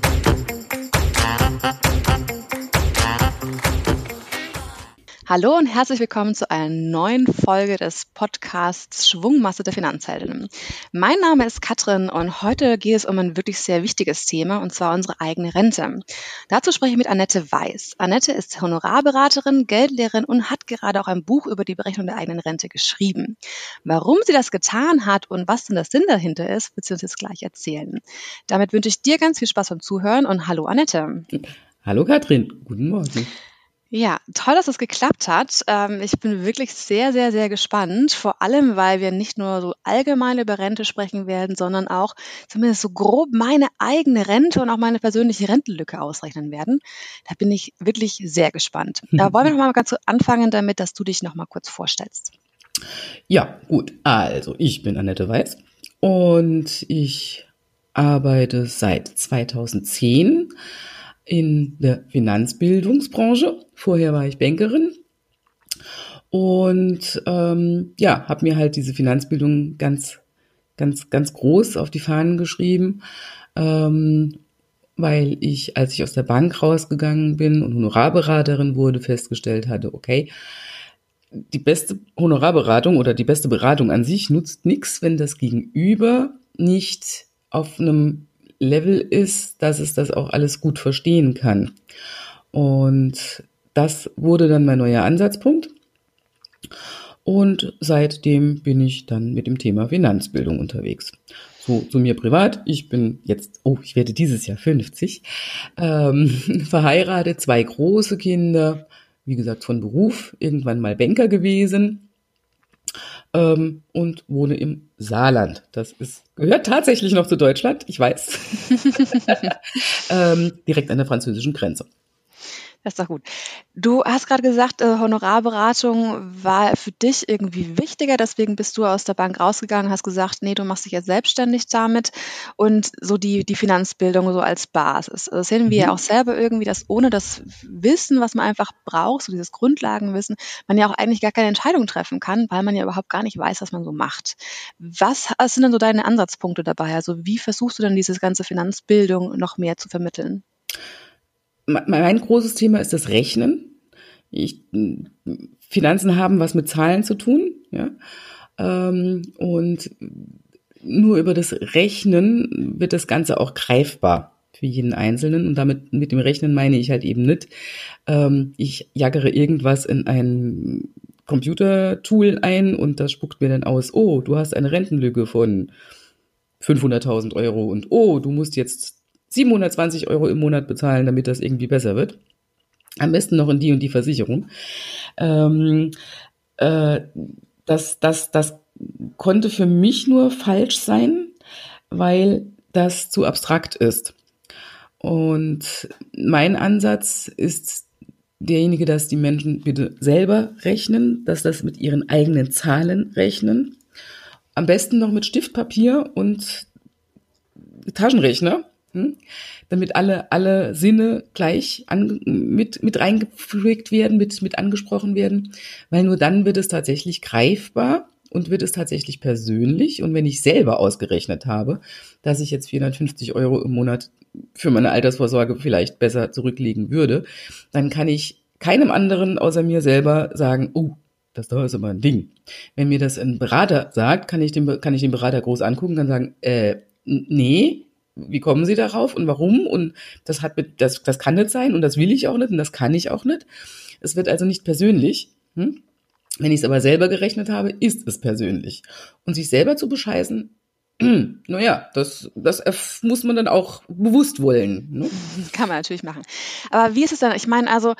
down. Hallo und herzlich willkommen zu einer neuen Folge des Podcasts Schwungmasse der Finanzheldinnen. Mein Name ist Katrin und heute geht es um ein wirklich sehr wichtiges Thema und zwar unsere eigene Rente. Dazu spreche ich mit Annette Weiß. Annette ist Honorarberaterin, Geldlehrerin und hat gerade auch ein Buch über die Berechnung der eigenen Rente geschrieben. Warum sie das getan hat und was denn der Sinn dahinter ist, wird sie uns jetzt gleich erzählen. Damit wünsche ich dir ganz viel Spaß beim Zuhören und hallo Annette. Hallo Katrin, guten Morgen. Ja, toll, dass es geklappt hat. Ähm, ich bin wirklich sehr, sehr, sehr gespannt. Vor allem, weil wir nicht nur so allgemein über Rente sprechen werden, sondern auch zumindest so grob meine eigene Rente und auch meine persönliche Rentenlücke ausrechnen werden. Da bin ich wirklich sehr gespannt. Da wollen wir noch mal ganz anfangen damit, dass du dich noch mal kurz vorstellst. Ja, gut. Also, ich bin Annette Weiß und ich arbeite seit 2010 in der Finanzbildungsbranche. Vorher war ich Bankerin und ähm, ja, habe mir halt diese Finanzbildung ganz, ganz, ganz groß auf die Fahnen geschrieben, ähm, weil ich, als ich aus der Bank rausgegangen bin und Honorarberaterin wurde, festgestellt hatte, okay, die beste Honorarberatung oder die beste Beratung an sich nutzt nichts, wenn das Gegenüber nicht auf einem Level ist, dass es das auch alles gut verstehen kann. Und das wurde dann mein neuer Ansatzpunkt. Und seitdem bin ich dann mit dem Thema Finanzbildung unterwegs. So, zu mir privat. Ich bin jetzt, oh, ich werde dieses Jahr 50, ähm, verheiratet, zwei große Kinder, wie gesagt, von Beruf, irgendwann mal Banker gewesen ähm, und wohne im Saarland. Das ist, gehört tatsächlich noch zu Deutschland, ich weiß. ähm, direkt an der französischen Grenze. Das ist doch gut. Du hast gerade gesagt, äh, Honorarberatung war für dich irgendwie wichtiger, deswegen bist du aus der Bank rausgegangen, hast gesagt, nee, du machst dich jetzt selbstständig damit und so die, die Finanzbildung so als Basis. Also das sehen wir ja mhm. auch selber irgendwie, dass ohne das Wissen, was man einfach braucht, so dieses Grundlagenwissen, man ja auch eigentlich gar keine Entscheidung treffen kann, weil man ja überhaupt gar nicht weiß, was man so macht. Was sind denn so deine Ansatzpunkte dabei? Also wie versuchst du denn diese ganze Finanzbildung noch mehr zu vermitteln? Mein großes Thema ist das Rechnen. Ich, Finanzen haben was mit Zahlen zu tun, ja. Ähm, und nur über das Rechnen wird das Ganze auch greifbar für jeden Einzelnen. Und damit mit dem Rechnen meine ich halt eben nicht, ähm, ich jaggere irgendwas in ein Computertool ein und das spuckt mir dann aus, oh, du hast eine Rentenlücke von 500.000 Euro und oh, du musst jetzt 720 Euro im Monat bezahlen, damit das irgendwie besser wird. Am besten noch in die und die Versicherung. Ähm, äh, das, das, das konnte für mich nur falsch sein, weil das zu abstrakt ist. Und mein Ansatz ist derjenige, dass die Menschen bitte selber rechnen, dass das mit ihren eigenen Zahlen rechnen. Am besten noch mit Stiftpapier und Taschenrechner, hm? damit alle, alle Sinne gleich an, mit, mit reingefügt werden, mit, mit angesprochen werden, weil nur dann wird es tatsächlich greifbar und wird es tatsächlich persönlich. Und wenn ich selber ausgerechnet habe, dass ich jetzt 450 Euro im Monat für meine Altersvorsorge vielleicht besser zurücklegen würde, dann kann ich keinem anderen außer mir selber sagen, oh, das da ist immer ein Ding. Wenn mir das ein Berater sagt, kann ich den, kann ich den Berater groß angucken, kann sagen, äh, nee, wie kommen Sie darauf und warum? Und das hat mit, das, das kann nicht sein und das will ich auch nicht und das kann ich auch nicht. Es wird also nicht persönlich. Hm? Wenn ich es aber selber gerechnet habe, ist es persönlich. Und sich selber zu bescheißen, naja, das, das muss man dann auch bewusst wollen. Ne? Kann man natürlich machen. Aber wie ist es dann? Ich meine, also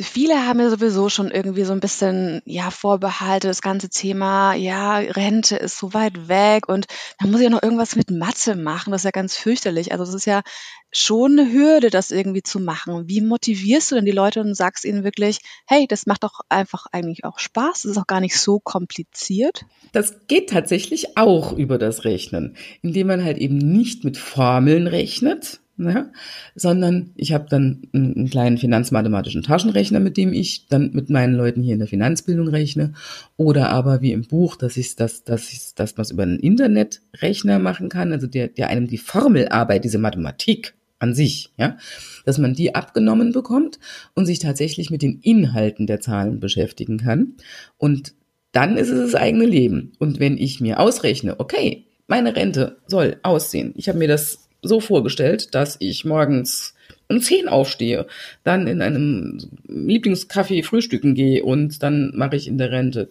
viele haben ja sowieso schon irgendwie so ein bisschen, ja, Vorbehalte, das ganze Thema, ja, Rente ist so weit weg und da muss ich auch noch irgendwas mit Mathe machen. Das ist ja ganz fürchterlich. Also das ist ja schon eine Hürde, das irgendwie zu machen. Wie motivierst du denn die Leute und sagst ihnen wirklich, hey, das macht doch einfach eigentlich auch Spaß, das ist auch gar nicht so kompliziert? Das geht tatsächlich auch über das Rechnen, indem man halt eben nicht mit Formeln rechnet, ja, sondern ich habe dann einen kleinen finanzmathematischen Taschenrechner, mit dem ich dann mit meinen Leuten hier in der Finanzbildung rechne. Oder aber wie im Buch, dass ich das, dass ich das was über einen Internetrechner machen kann, also der, der einem die Formelarbeit, diese Mathematik, an sich, ja, dass man die abgenommen bekommt und sich tatsächlich mit den Inhalten der Zahlen beschäftigen kann. Und dann ist es das eigene Leben. Und wenn ich mir ausrechne, okay, meine Rente soll aussehen. Ich habe mir das so vorgestellt, dass ich morgens um zehn aufstehe, dann in einem Lieblingscafé frühstücken gehe und dann mache ich in der Rente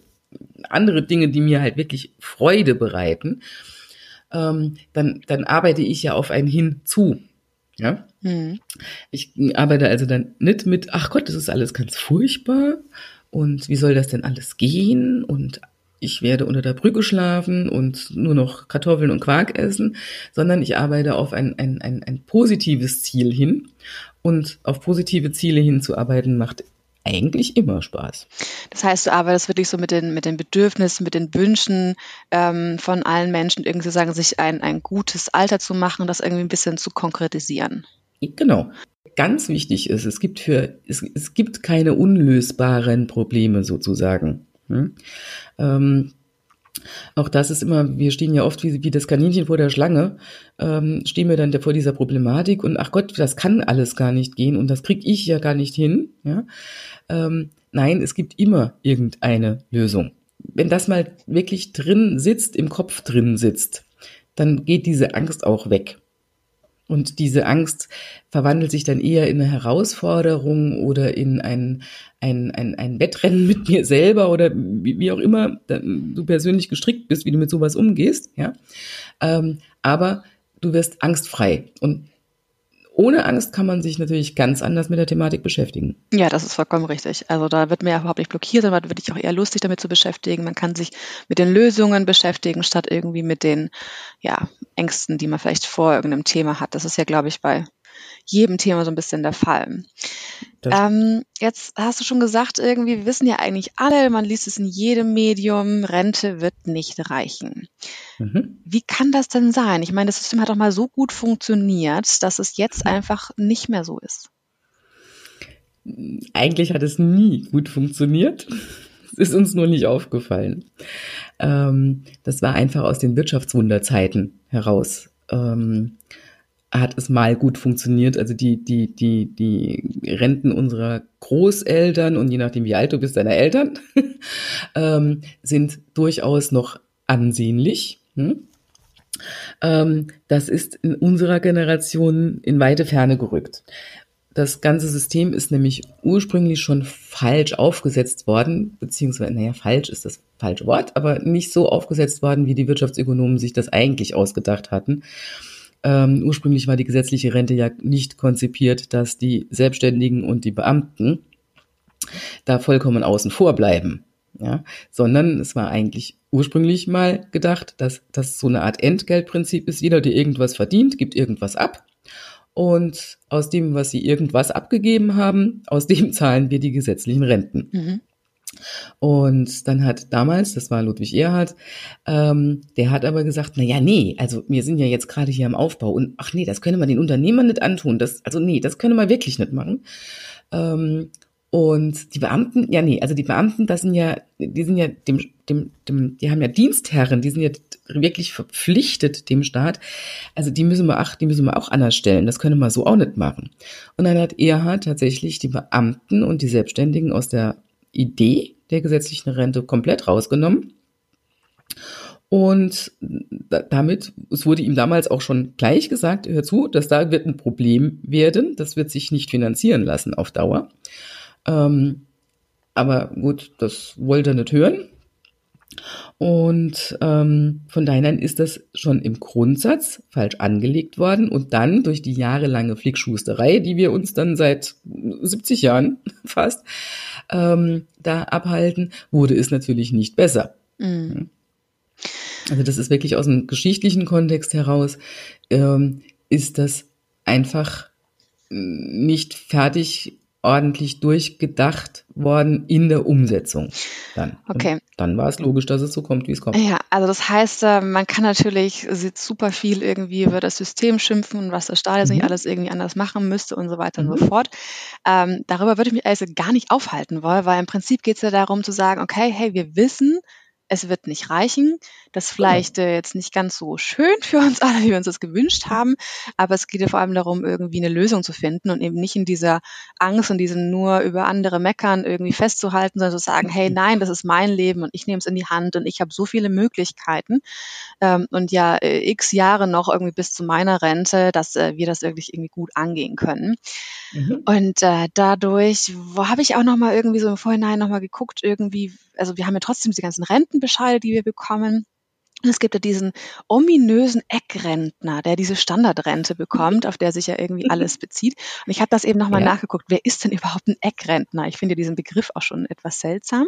andere Dinge, die mir halt wirklich Freude bereiten, ähm, dann, dann arbeite ich ja auf ein Hinzu. Ja? Mhm. Ich arbeite also dann nicht mit, ach Gott, das ist alles ganz furchtbar und wie soll das denn alles gehen und ich werde unter der Brücke schlafen und nur noch Kartoffeln und Quark essen, sondern ich arbeite auf ein, ein, ein, ein positives Ziel hin. Und auf positive Ziele hinzuarbeiten macht eigentlich immer Spaß. Das heißt, du arbeitest wirklich so mit den, mit den Bedürfnissen, mit den Wünschen ähm, von allen Menschen, irgendwie sozusagen sich ein, ein gutes Alter zu machen, das irgendwie ein bisschen zu konkretisieren. Genau. Ganz wichtig ist, es gibt für, es, es gibt keine unlösbaren Probleme sozusagen. Hm? Ähm, auch das ist immer, wir stehen ja oft wie, wie das Kaninchen vor der Schlange, ähm, stehen wir dann vor dieser Problematik und ach Gott, das kann alles gar nicht gehen und das krieg ich ja gar nicht hin. Ja? Ähm, nein, es gibt immer irgendeine Lösung. Wenn das mal wirklich drin sitzt, im Kopf drin sitzt, dann geht diese Angst auch weg. Und diese Angst verwandelt sich dann eher in eine Herausforderung oder in ein, ein, ein, ein Wettrennen mit mir selber oder wie, wie auch immer du persönlich gestrickt bist, wie du mit sowas umgehst. Ja? Ähm, aber du wirst angstfrei. Und ohne Angst kann man sich natürlich ganz anders mit der Thematik beschäftigen. Ja, das ist vollkommen richtig. Also da wird man ja überhaupt nicht blockiert, sondern wird sich auch eher lustig damit zu beschäftigen. Man kann sich mit den Lösungen beschäftigen, statt irgendwie mit den ja, Ängsten, die man vielleicht vor irgendeinem Thema hat. Das ist ja, glaube ich, bei jedem Thema so ein bisschen der Fall. Ähm, jetzt hast du schon gesagt, irgendwie, wir wissen ja eigentlich alle, man liest es in jedem Medium, Rente wird nicht reichen. Mhm. Wie kann das denn sein? Ich meine, das System hat doch mal so gut funktioniert, dass es jetzt einfach nicht mehr so ist. Eigentlich hat es nie gut funktioniert. Es ist uns nur nicht aufgefallen. Ähm, das war einfach aus den Wirtschaftswunderzeiten heraus. Ähm, hat es mal gut funktioniert. Also die, die, die, die Renten unserer Großeltern und je nachdem, wie alt du bist, deiner Eltern, ähm, sind durchaus noch ansehnlich. Hm? Ähm, das ist in unserer Generation in weite Ferne gerückt. Das ganze System ist nämlich ursprünglich schon falsch aufgesetzt worden, beziehungsweise, naja, falsch ist das falsche Wort, aber nicht so aufgesetzt worden, wie die Wirtschaftsökonomen sich das eigentlich ausgedacht hatten. Ähm, ursprünglich war die gesetzliche Rente ja nicht konzipiert, dass die Selbstständigen und die Beamten da vollkommen außen vor bleiben. Ja, sondern es war eigentlich ursprünglich mal gedacht, dass das so eine Art Entgeltprinzip ist. Jeder, der irgendwas verdient, gibt irgendwas ab. Und aus dem, was sie irgendwas abgegeben haben, aus dem zahlen wir die gesetzlichen Renten. Mhm. Und dann hat damals, das war Ludwig Erhard, ähm, der hat aber gesagt, na ja, nee, also wir sind ja jetzt gerade hier am Aufbau und ach nee, das können wir den Unternehmern nicht antun. Das, also nee, das können wir wirklich nicht machen. Ähm, und die Beamten, ja nee, also die Beamten, das sind ja, die sind ja dem, dem, dem, die haben ja Dienstherren, die sind ja wirklich verpflichtet dem Staat. Also die müssen wir auch, die müssen wir auch anders stellen. Das können wir so auch nicht machen. Und dann hat Erhard tatsächlich die Beamten und die Selbstständigen aus der Idee der gesetzlichen Rente komplett rausgenommen. Und damit, es wurde ihm damals auch schon gleich gesagt, hör zu, dass da wird ein Problem werden, das wird sich nicht finanzieren lassen auf Dauer. Ähm, aber gut, das wollte er nicht hören. Und ähm, von daher ist das schon im Grundsatz falsch angelegt worden und dann durch die jahrelange Flickschusterei, die wir uns dann seit 70 Jahren fast ähm, da abhalten, wurde es natürlich nicht besser. Mhm. Also das ist wirklich aus dem geschichtlichen Kontext heraus, ähm, ist das einfach nicht fertig ordentlich durchgedacht worden in der Umsetzung. Dann. Okay. Und dann war es logisch, dass es so kommt, wie es kommt. Ja, also das heißt, äh, man kann natürlich super viel irgendwie über das System schimpfen und was der Staat jetzt mhm. nicht alles irgendwie anders machen müsste und so weiter mhm. und so mhm. fort. Ähm, darüber würde ich mich also gar nicht aufhalten wollen, weil im Prinzip geht es ja darum zu sagen, okay, hey, wir wissen, es wird nicht reichen. Das vielleicht äh, jetzt nicht ganz so schön für uns alle, wie wir uns das gewünscht haben, aber es geht ja vor allem darum, irgendwie eine Lösung zu finden und eben nicht in dieser Angst und diesem nur über andere meckern irgendwie festzuhalten, sondern zu sagen, hey, nein, das ist mein Leben und ich nehme es in die Hand und ich habe so viele Möglichkeiten ähm, und ja äh, x Jahre noch irgendwie bis zu meiner Rente, dass äh, wir das wirklich irgendwie gut angehen können. Mhm. Und äh, dadurch habe ich auch noch mal irgendwie so im Vorhinein noch mal geguckt, irgendwie, also wir haben ja trotzdem diese ganzen Rentenbescheide, die wir bekommen. Es gibt ja diesen ominösen Eckrentner, der diese Standardrente bekommt, auf der sich ja irgendwie alles bezieht. Und ich habe das eben nochmal ja. nachgeguckt. Wer ist denn überhaupt ein Eckrentner? Ich finde diesen Begriff auch schon etwas seltsam.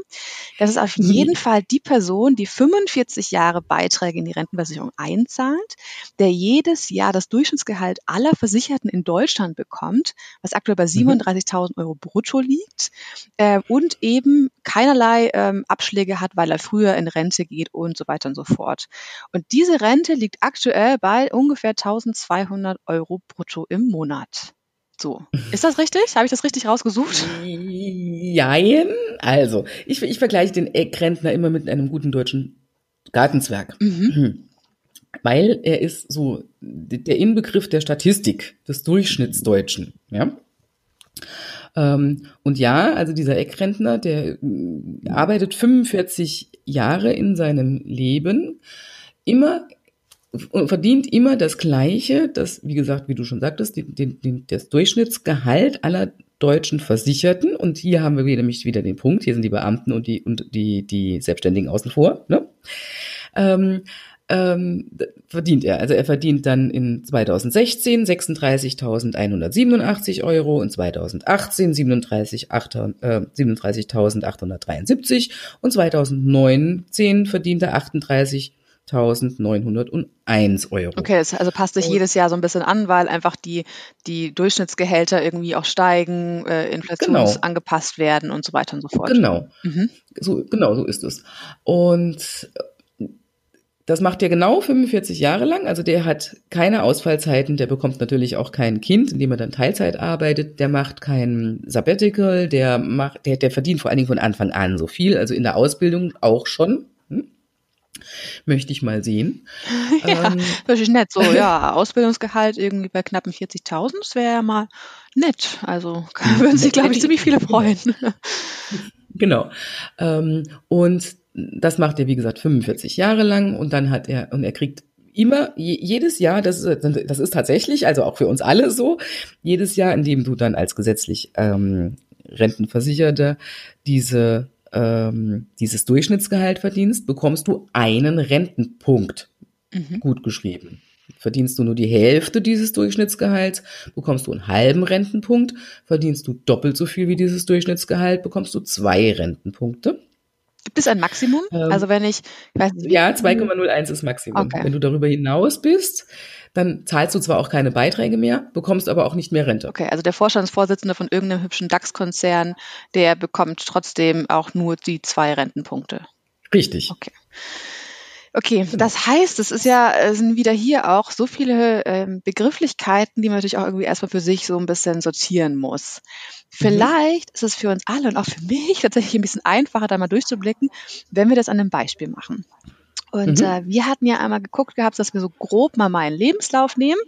Das ist auf mhm. jeden Fall die Person, die 45 Jahre Beiträge in die Rentenversicherung einzahlt, der jedes Jahr das Durchschnittsgehalt aller Versicherten in Deutschland bekommt, was aktuell bei 37.000 mhm. Euro brutto liegt, äh, und eben keinerlei ähm, Abschläge hat, weil er früher in Rente geht und so weiter und so fort. Und diese Rente liegt aktuell bei ungefähr 1200 Euro brutto im Monat. So. Ist das richtig? Habe ich das richtig rausgesucht? Jein. Also, ich, ich vergleiche den Eckrentner immer mit einem guten deutschen Gartenzwerg. Mhm. Hm. Weil er ist so der Inbegriff der Statistik des Durchschnittsdeutschen. Ja? Ähm, und ja, also dieser Eckrentner, der äh, arbeitet 45 Jahre in seinem Leben, immer verdient immer das Gleiche, das, wie gesagt, wie du schon sagtest, die, die, das Durchschnittsgehalt aller deutschen Versicherten. Und hier haben wir nämlich wieder den Punkt, hier sind die Beamten und die, und die, die Selbstständigen außen vor. Ne? Ähm, ähm, verdient er. Also er verdient dann in 2016 36.187 Euro und 2018 37.873 äh, und 2019 verdient er 38.901 Euro. Okay, also passt sich jedes Jahr so ein bisschen an, weil einfach die, die Durchschnittsgehälter irgendwie auch steigen, äh, inflationsangepasst genau. werden und so weiter und so fort. Genau. Mhm. So, genau, so ist es. Und das macht er genau 45 Jahre lang. Also der hat keine Ausfallzeiten, der bekommt natürlich auch kein Kind, indem er dann Teilzeit arbeitet, der macht kein Sabbatical, der macht, der, der verdient vor allen Dingen von Anfang an so viel, also in der Ausbildung auch schon. Hm? Möchte ich mal sehen. Ja, ähm, wirklich nett. So, ja, Ausbildungsgehalt irgendwie bei knappen 40.000, das wäre ja mal nett. Also würden sich, glaube ich, ziemlich viele freuen. Genau. Ähm, und das macht er, wie gesagt, 45 Jahre lang und dann hat er, und er kriegt immer, jedes Jahr, das ist, das ist tatsächlich, also auch für uns alle so, jedes Jahr, in dem du dann als gesetzlich ähm, Rentenversicherter diese, ähm, dieses Durchschnittsgehalt verdienst, bekommst du einen Rentenpunkt mhm. gut geschrieben. Verdienst du nur die Hälfte dieses Durchschnittsgehalts, bekommst du einen halben Rentenpunkt. Verdienst du doppelt so viel wie dieses Durchschnittsgehalt, bekommst du zwei Rentenpunkte. Gibt es ein Maximum? Ähm, also wenn ich, ich weiß nicht, ja, 2,01 ist Maximum. Okay. Wenn du darüber hinaus bist, dann zahlst du zwar auch keine Beiträge mehr, bekommst aber auch nicht mehr Rente. Okay, also der Vorstandsvorsitzende von irgendeinem hübschen DAX-Konzern, der bekommt trotzdem auch nur die zwei Rentenpunkte. Richtig. Okay. Okay, genau. das heißt, es ist ja, sind wieder hier auch so viele ähm, Begrifflichkeiten, die man natürlich auch irgendwie erstmal für sich so ein bisschen sortieren muss. Mhm. Vielleicht mhm. ist es für uns alle und auch für mich tatsächlich ein bisschen einfacher, da mal durchzublicken, wenn wir das an einem Beispiel machen. Und mhm. äh, wir hatten ja einmal geguckt gehabt, dass wir so grob mal meinen Lebenslauf nehmen.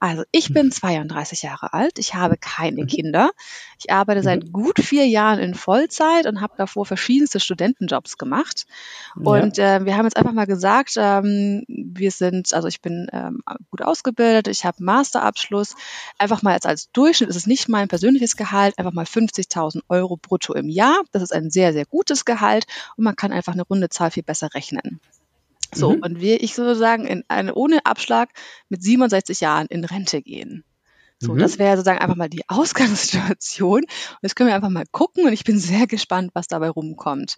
Also ich bin 32 mhm. Jahre alt, ich habe keine mhm. Kinder. Ich arbeite seit mhm. gut vier Jahren in Vollzeit und habe davor verschiedenste Studentenjobs gemacht. Und äh, wir haben jetzt einfach mal gesagt, ähm, wir sind, also ich bin ähm, gut ausgebildet, ich habe Masterabschluss. Einfach mal als, als Durchschnitt ist es nicht mein persönliches Gehalt, einfach mal 50.000 Euro brutto im Jahr. Das ist ein sehr, sehr gutes Gehalt und man kann einfach eine runde Zahl viel besser rechnen. So, mhm. und wir, ich sozusagen in eine, ohne Abschlag mit 67 Jahren in Rente gehen. So, mhm. das wäre sozusagen einfach mal die Ausgangssituation. Und jetzt können wir einfach mal gucken und ich bin sehr gespannt, was dabei rumkommt.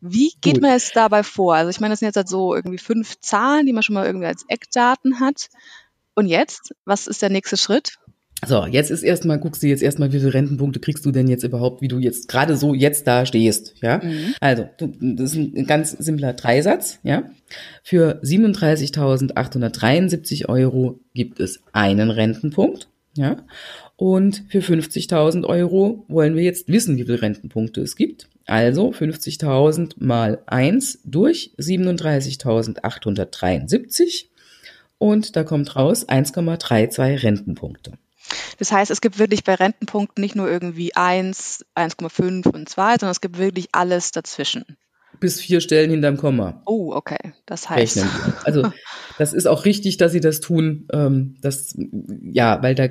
Wie geht Gut. man jetzt dabei vor? Also ich meine, das sind jetzt halt so irgendwie fünf Zahlen, die man schon mal irgendwie als Eckdaten hat. Und jetzt, was ist der nächste Schritt? So, jetzt ist erstmal, guckst du jetzt erstmal, wie viele Rentenpunkte kriegst du denn jetzt überhaupt, wie du jetzt gerade so jetzt da stehst, ja? Mhm. Also, das ist ein ganz simpler Dreisatz, ja? Für 37.873 Euro gibt es einen Rentenpunkt. Ja. Und für 50.000 Euro wollen wir jetzt wissen, wie viele Rentenpunkte es gibt. Also 50.000 mal 1 durch 37.873 und da kommt raus 1,32 Rentenpunkte. Das heißt, es gibt wirklich bei Rentenpunkten nicht nur irgendwie 1, 1,5 und 2, sondern es gibt wirklich alles dazwischen. Bis vier Stellen hinterm Komma. Oh, okay. Das heißt. Rechnen. Also das ist auch richtig, dass sie das tun. Ähm, das, ja, weil da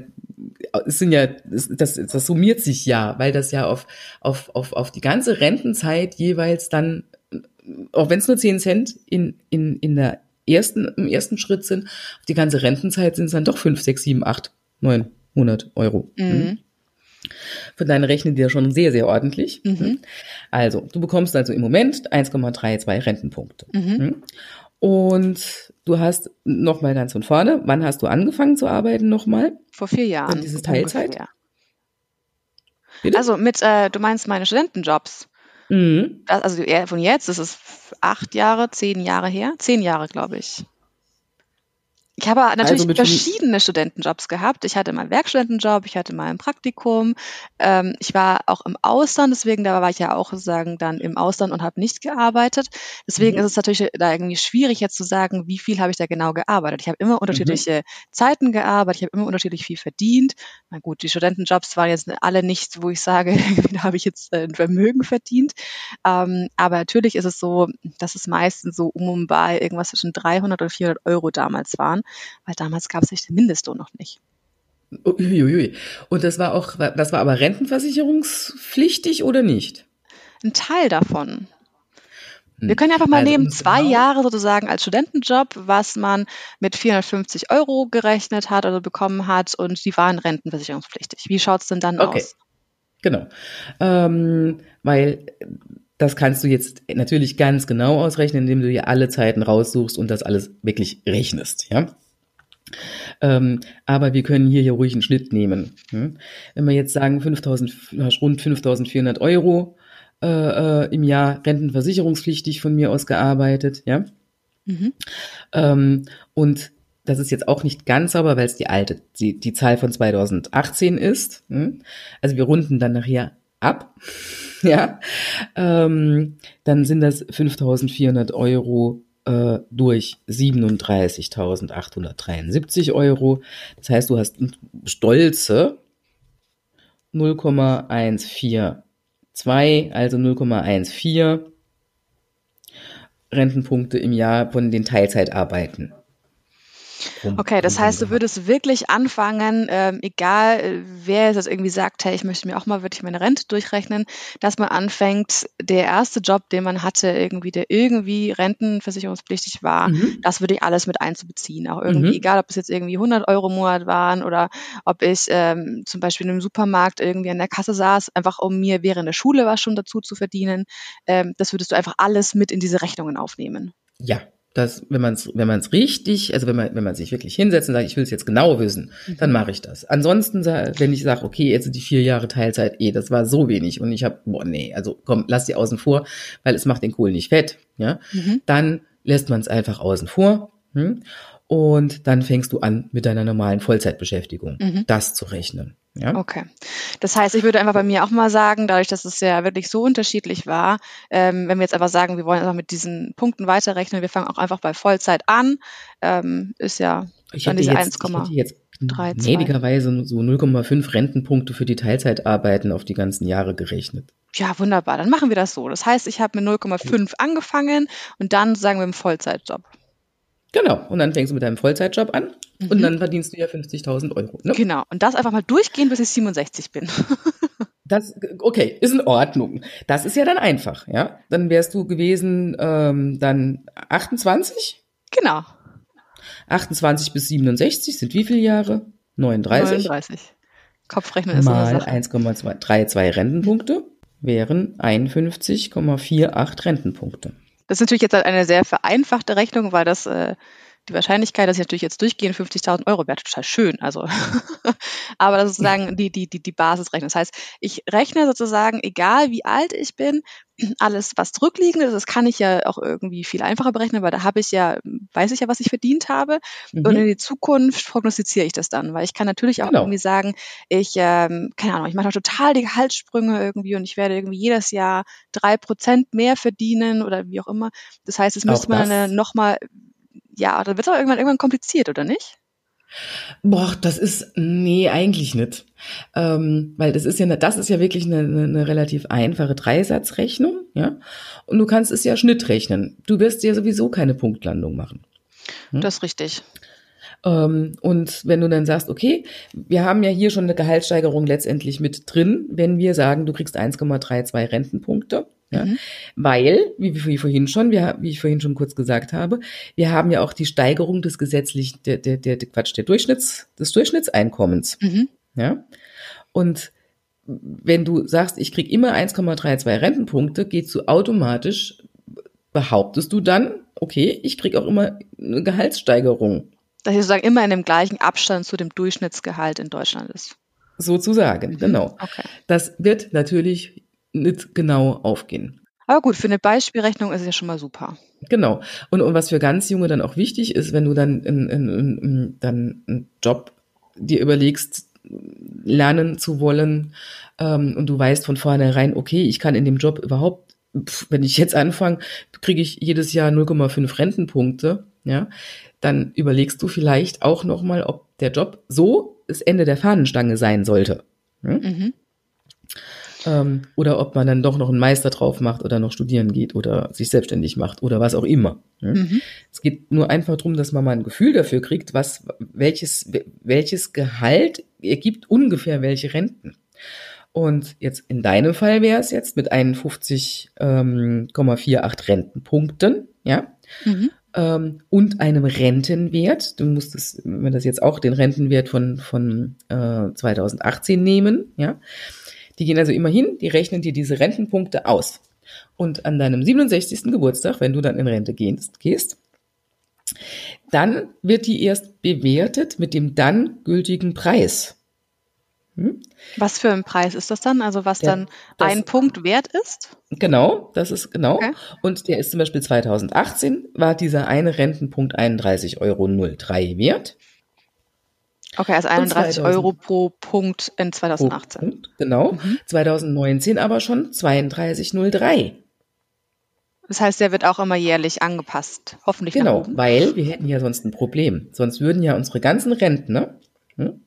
es sind ja, das, das, das summiert sich ja, weil das ja auf, auf, auf, auf die ganze Rentenzeit jeweils dann, auch wenn es nur 10 Cent in, in, in der ersten, im ersten Schritt sind, auf die ganze Rentenzeit sind es dann doch 5, 6, 7, 8, 900 Euro. Mhm. mhm. Von deinen rechnen die ja schon sehr, sehr ordentlich. Mhm. Also, du bekommst also im Moment 1,32 Rentenpunkte. Mhm. mhm. Und du hast nochmal ganz von vorne, wann hast du angefangen zu arbeiten nochmal? Vor vier Jahren. Und dieses Teilzeit? Also mit, äh, du meinst meine Studentenjobs. Mhm. Also von jetzt, das ist acht Jahre, zehn Jahre her, zehn Jahre, glaube ich. Ich habe natürlich also verschiedene Studentenjobs gehabt. Ich hatte mal einen Werkstudentenjob, ich hatte mal ein Praktikum. Ähm, ich war auch im Ausland, deswegen da war ich ja auch sozusagen dann im Ausland und habe nicht gearbeitet. Deswegen mhm. ist es natürlich da irgendwie schwierig jetzt zu sagen, wie viel habe ich da genau gearbeitet. Ich habe immer unterschiedliche mhm. Zeiten gearbeitet, ich habe immer unterschiedlich viel verdient. Na gut, die Studentenjobs waren jetzt alle nicht, wo ich sage, da habe ich jetzt ein Vermögen verdient. Ähm, aber natürlich ist es so, dass es meistens so um und bei irgendwas zwischen 300 und 400 Euro damals waren weil damals gab es den Mindestlohn noch nicht. Uiuiui. Und das war auch, das war aber rentenversicherungspflichtig oder nicht? Ein Teil davon. Hm. Wir können einfach mal also, nehmen, zwei genau. Jahre sozusagen als Studentenjob, was man mit 450 Euro gerechnet hat oder bekommen hat und die waren rentenversicherungspflichtig. Wie schaut es denn dann okay. aus? Genau. Ähm, weil das kannst du jetzt natürlich ganz genau ausrechnen, indem du dir alle Zeiten raussuchst und das alles wirklich rechnest, ja. Ähm, aber wir können hier ja ruhig einen Schnitt nehmen. Hm? Wenn wir jetzt sagen, 5000, rund 5400 Euro äh, äh, im Jahr rentenversicherungspflichtig von mir aus gearbeitet, ja. Mhm. Ähm, und das ist jetzt auch nicht ganz sauber, weil es die alte, die, die Zahl von 2018 ist. Hm? Also wir runden dann nachher ab, ja, ähm, dann sind das 5.400 Euro äh, durch 37.873 Euro. Das heißt, du hast stolze 0,142, also 0,14 Rentenpunkte im Jahr von den Teilzeitarbeiten. Okay, das heißt, du würdest wirklich anfangen, ähm, egal äh, wer jetzt irgendwie sagt, hey, ich möchte mir auch mal wirklich meine Rente durchrechnen, dass man anfängt, der erste Job, den man hatte, irgendwie, der irgendwie rentenversicherungspflichtig war, mhm. das würde ich alles mit einzubeziehen. Auch irgendwie, mhm. egal ob es jetzt irgendwie 100 Euro im Monat waren oder ob ich ähm, zum Beispiel in einem Supermarkt irgendwie an der Kasse saß, einfach um mir während der Schule was schon dazu zu verdienen, ähm, das würdest du einfach alles mit in diese Rechnungen aufnehmen. Ja, dass wenn man es wenn man es richtig, also wenn man wenn man sich wirklich hinsetzt und sagt, ich will es jetzt genau wissen, mhm. dann mache ich das. Ansonsten, wenn ich sage, okay, jetzt sind die vier Jahre Teilzeit, eh, das war so wenig und ich habe, boah, nee, also komm, lass die außen vor, weil es macht den Kohl nicht fett, ja, mhm. dann lässt man es einfach außen vor. Hm? Und dann fängst du an mit deiner normalen Vollzeitbeschäftigung, mhm. das zu rechnen. Ja? Okay. Das heißt, ich würde einfach bei mir auch mal sagen, dadurch, dass es ja wirklich so unterschiedlich war, ähm, wenn wir jetzt einfach sagen, wir wollen einfach mit diesen Punkten weiterrechnen, wir fangen auch einfach bei Vollzeit an, ähm, ist ja ich dann diese 1,3. gnädigerweise so 0,5 Rentenpunkte für die Teilzeitarbeiten auf die ganzen Jahre gerechnet. Ja, wunderbar. Dann machen wir das so. Das heißt, ich habe mit 0,5 angefangen und dann sagen wir im Vollzeitjob. Genau. Und dann fängst du mit deinem Vollzeitjob an mhm. und dann verdienst du ja 50.000 Euro. Ne? Genau. Und das einfach mal durchgehen, bis ich 67 bin. das, okay, ist in Ordnung. Das ist ja dann einfach, ja. Dann wärst du gewesen ähm, dann 28? Genau. 28 bis 67 sind wie viele Jahre? 39. 39. Kopfrechnen ist Mal 1,32 Rentenpunkte wären 51,48 Rentenpunkte. Das ist natürlich jetzt halt eine sehr vereinfachte Rechnung, weil das äh, die Wahrscheinlichkeit, dass ich natürlich jetzt durchgehe 50.000 Euro wäre total schön. Also, aber das ist sozusagen die, die, die, die Basisrechnung. Das heißt, ich rechne sozusagen, egal wie alt ich bin, alles, was zurückliegend ist, das kann ich ja auch irgendwie viel einfacher berechnen, weil da habe ich ja, weiß ich ja, was ich verdient habe. Mhm. Und in die Zukunft prognostiziere ich das dann, weil ich kann natürlich auch genau. irgendwie sagen, ich, ähm, keine Ahnung, ich mache total die Gehaltssprünge irgendwie und ich werde irgendwie jedes Jahr drei Prozent mehr verdienen oder wie auch immer. Das heißt, es müsste man dann nochmal, ja, da wird es aber irgendwann, irgendwann kompliziert, oder nicht? Boah, das ist, nee, eigentlich nicht. Ähm, weil das ist ja, das ist ja wirklich eine, eine, eine relativ einfache Dreisatzrechnung, ja. Und du kannst es ja Schnitt rechnen. Du wirst ja sowieso keine Punktlandung machen. Hm? Das ist richtig. Ähm, und wenn du dann sagst, okay, wir haben ja hier schon eine Gehaltssteigerung letztendlich mit drin, wenn wir sagen, du kriegst 1,32 Rentenpunkte, ja? Mhm. Weil, wie, wie vorhin schon, wir, wie ich vorhin schon kurz gesagt habe, wir haben ja auch die Steigerung des gesetzlichen, der, der, der, der Quatsch, der Durchschnitts, des Durchschnittseinkommens. Mhm. Ja. Und wenn du sagst, ich krieg immer 1,32 Rentenpunkte, gehst du automatisch, behauptest du dann, okay, ich krieg auch immer eine Gehaltssteigerung. Dass ich sozusagen immer in dem gleichen Abstand zu dem Durchschnittsgehalt in Deutschland ist. Sozusagen, mhm. genau. Okay. Das wird natürlich nicht genau aufgehen. Aber gut, für eine Beispielrechnung ist es ja schon mal super. Genau. Und, und was für ganz Junge dann auch wichtig ist, wenn du dann, in, in, in, dann einen Job dir überlegst, lernen zu wollen ähm, und du weißt von vornherein, okay, ich kann in dem Job überhaupt, pf, wenn ich jetzt anfange, kriege ich jedes Jahr 0,5 Rentenpunkte, ja, dann überlegst du vielleicht auch nochmal, ob der Job so das Ende der Fahnenstange sein sollte. Hm? Mhm. Ähm, oder ob man dann doch noch einen Meister drauf macht oder noch studieren geht oder sich selbstständig macht oder was auch immer. Ne? Mhm. Es geht nur einfach darum, dass man mal ein Gefühl dafür kriegt, was, welches, welches Gehalt ergibt ungefähr welche Renten. Und jetzt in deinem Fall wäre es jetzt mit 51,48 ähm, Rentenpunkten, ja, mhm. ähm, und einem Rentenwert. Du musst es, wenn wir das jetzt auch den Rentenwert von, von äh, 2018 nehmen, ja, die gehen also immer hin, die rechnen dir diese Rentenpunkte aus. Und an deinem 67. Geburtstag, wenn du dann in Rente gehst, gehst dann wird die erst bewertet mit dem dann gültigen Preis. Hm? Was für ein Preis ist das dann? Also was der, dann ein Punkt wert ist? Genau, das ist genau. Okay. Und der ist zum Beispiel 2018 war dieser eine Rentenpunkt 31,03 Euro wert. Okay, also 31 2000, Euro pro Punkt in 2018. Punkt, genau. Mhm. 2019 aber schon 32,03. Das heißt, der wird auch immer jährlich angepasst, hoffentlich. Genau, weil wir hätten ja sonst ein Problem. Sonst würden ja unsere ganzen Rentner, hm,